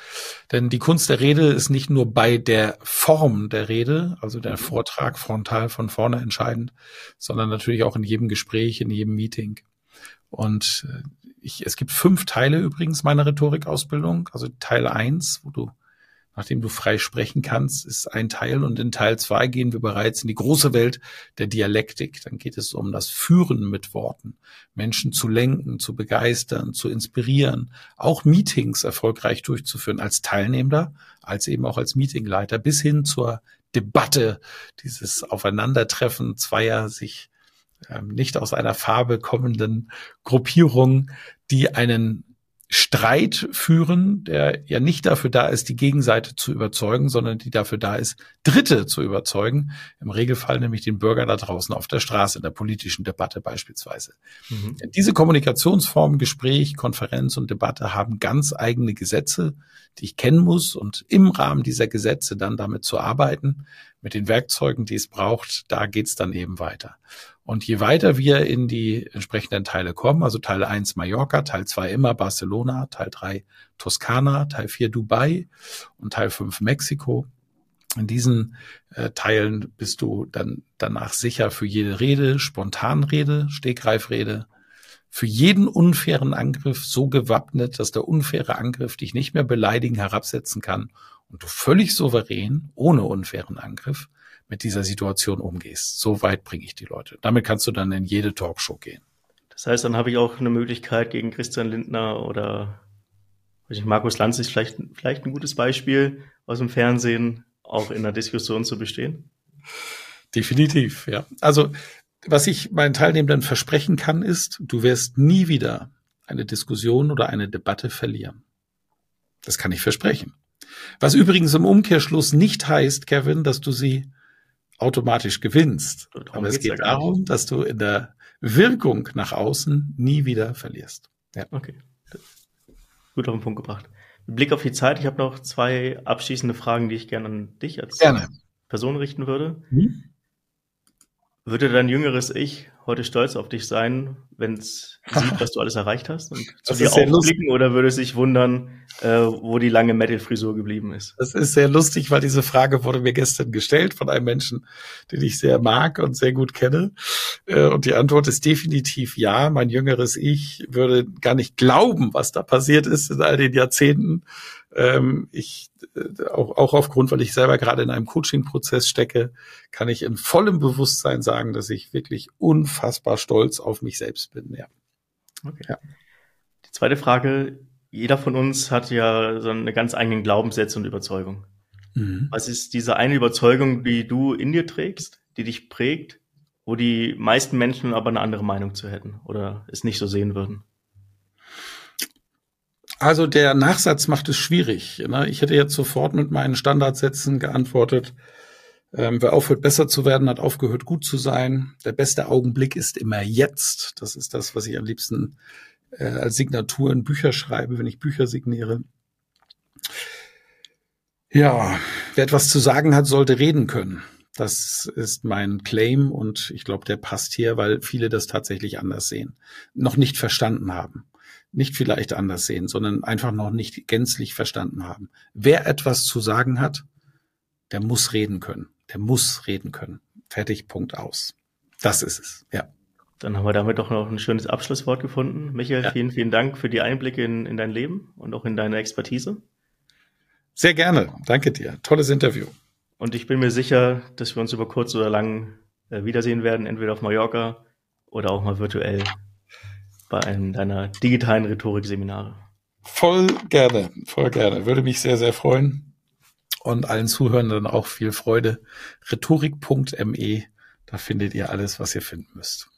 Speaker 2: Denn die Kunst der Rede ist nicht nur bei der Form der Rede, also der mhm. Vortrag frontal von vorne entscheidend, sondern natürlich auch in jedem Gespräch, in jedem Meeting. Und äh, ich, es gibt fünf Teile übrigens meiner Rhetorikausbildung. Also Teil eins, wo du nachdem du frei sprechen kannst, ist ein Teil. Und in Teil zwei gehen wir bereits in die große Welt der Dialektik. Dann geht es um das Führen mit Worten, Menschen zu lenken, zu begeistern, zu inspirieren, auch Meetings erfolgreich durchzuführen als Teilnehmer, als eben auch als Meetingleiter bis hin zur Debatte, dieses Aufeinandertreffen zweier sich ähm, nicht aus einer Farbe kommenden Gruppierungen, die einen Streit führen, der ja nicht dafür da ist, die Gegenseite zu überzeugen, sondern die dafür da ist, Dritte zu überzeugen. Im Regelfall nämlich den Bürger da draußen auf der Straße, in der politischen Debatte beispielsweise. Mhm. Diese Kommunikationsformen, Gespräch, Konferenz und Debatte haben ganz eigene Gesetze, die ich kennen muss und im Rahmen dieser Gesetze dann damit zu arbeiten, mit den Werkzeugen, die es braucht, da geht's dann eben weiter. Und je weiter wir in die entsprechenden Teile kommen, also Teil 1 Mallorca, Teil 2 immer Barcelona, Teil 3 Toskana, Teil 4 Dubai und Teil 5 Mexiko. In diesen äh, Teilen bist du dann danach sicher für jede Rede, Spontanrede, Stegreifrede, für jeden unfairen Angriff so gewappnet, dass der unfaire Angriff dich nicht mehr beleidigen, herabsetzen kann und du völlig souverän, ohne unfairen Angriff, mit dieser Situation umgehst. So weit bringe ich die Leute. Damit kannst du dann in jede Talkshow gehen.
Speaker 1: Das heißt, dann habe ich auch eine Möglichkeit gegen Christian Lindner oder ich, Markus Lanz ist vielleicht, vielleicht ein gutes Beispiel aus dem Fernsehen, auch in der Diskussion zu bestehen.
Speaker 2: Definitiv, ja. Also, was ich meinen Teilnehmern versprechen kann, ist, du wirst nie wieder eine Diskussion oder eine Debatte verlieren. Das kann ich versprechen. Was übrigens im Umkehrschluss nicht heißt, Kevin, dass du sie automatisch gewinnst. Aber es geht darum, dass du in der Wirkung nach außen nie wieder verlierst.
Speaker 1: Ja. Okay. Gut auf den Punkt gebracht. Mit Blick auf die Zeit, ich habe noch zwei abschließende Fragen, die ich gerne an dich als gerne. Person richten würde. Hm? Würde dein jüngeres Ich heute stolz auf dich sein, wenn es sieht, was du alles erreicht hast und zu dir aufblicken oder würde es sich wundern, äh, wo die lange Metal-Frisur geblieben ist?
Speaker 2: Das ist sehr lustig, weil diese Frage wurde mir gestern gestellt von einem Menschen, den ich sehr mag und sehr gut kenne. Äh, Und die Antwort ist definitiv ja. Mein jüngeres Ich würde gar nicht glauben, was da passiert ist in all den Jahrzehnten. Ähm, Ich, äh, auch, auch aufgrund, weil ich selber gerade in einem Coaching-Prozess stecke, kann ich in vollem Bewusstsein sagen, dass ich wirklich unfassbar stolz auf mich selbst bin. Ja.
Speaker 1: Okay.
Speaker 2: Ja.
Speaker 1: Die zweite Frage, jeder von uns hat ja so eine ganz eigenen Glaubenssätze und Überzeugung.
Speaker 2: Mhm.
Speaker 1: Was ist diese eine Überzeugung, die du in dir trägst, die dich prägt, wo die meisten Menschen aber eine andere Meinung zu hätten oder es nicht so sehen würden?
Speaker 2: Also der Nachsatz macht es schwierig. Ne? Ich hätte jetzt sofort mit meinen Standardsätzen geantwortet. Ähm, wer aufhört, besser zu werden, hat aufgehört, gut zu sein. Der beste Augenblick ist immer jetzt. Das ist das, was ich am liebsten äh, als Signatur in Bücher schreibe, wenn ich Bücher signiere. Ja, wer etwas zu sagen hat, sollte reden können. Das ist mein Claim und ich glaube, der passt hier, weil viele das tatsächlich anders sehen, noch nicht verstanden haben nicht vielleicht anders sehen, sondern einfach noch nicht gänzlich verstanden haben. Wer etwas zu sagen hat, der muss reden können. Der muss reden können. Fertig, Punkt aus. Das ist es, ja.
Speaker 1: Dann haben wir damit doch noch ein schönes Abschlusswort gefunden. Michael,
Speaker 2: Ja.
Speaker 1: vielen, vielen Dank für die Einblicke in, in dein Leben und auch in deine Expertise.
Speaker 2: Sehr gerne. Danke dir. Tolles Interview.
Speaker 1: Und ich bin mir sicher, dass wir uns über kurz oder lang äh, wiedersehen werden, entweder auf Mallorca oder auch mal virtuell bei einem deiner digitalen Rhetorikseminare.
Speaker 2: Voll gerne, voll gerne. Würde mich sehr, sehr freuen. Und allen Zuhörenden auch viel Freude. Rhetorik.me, da findet ihr alles, was ihr finden müsst.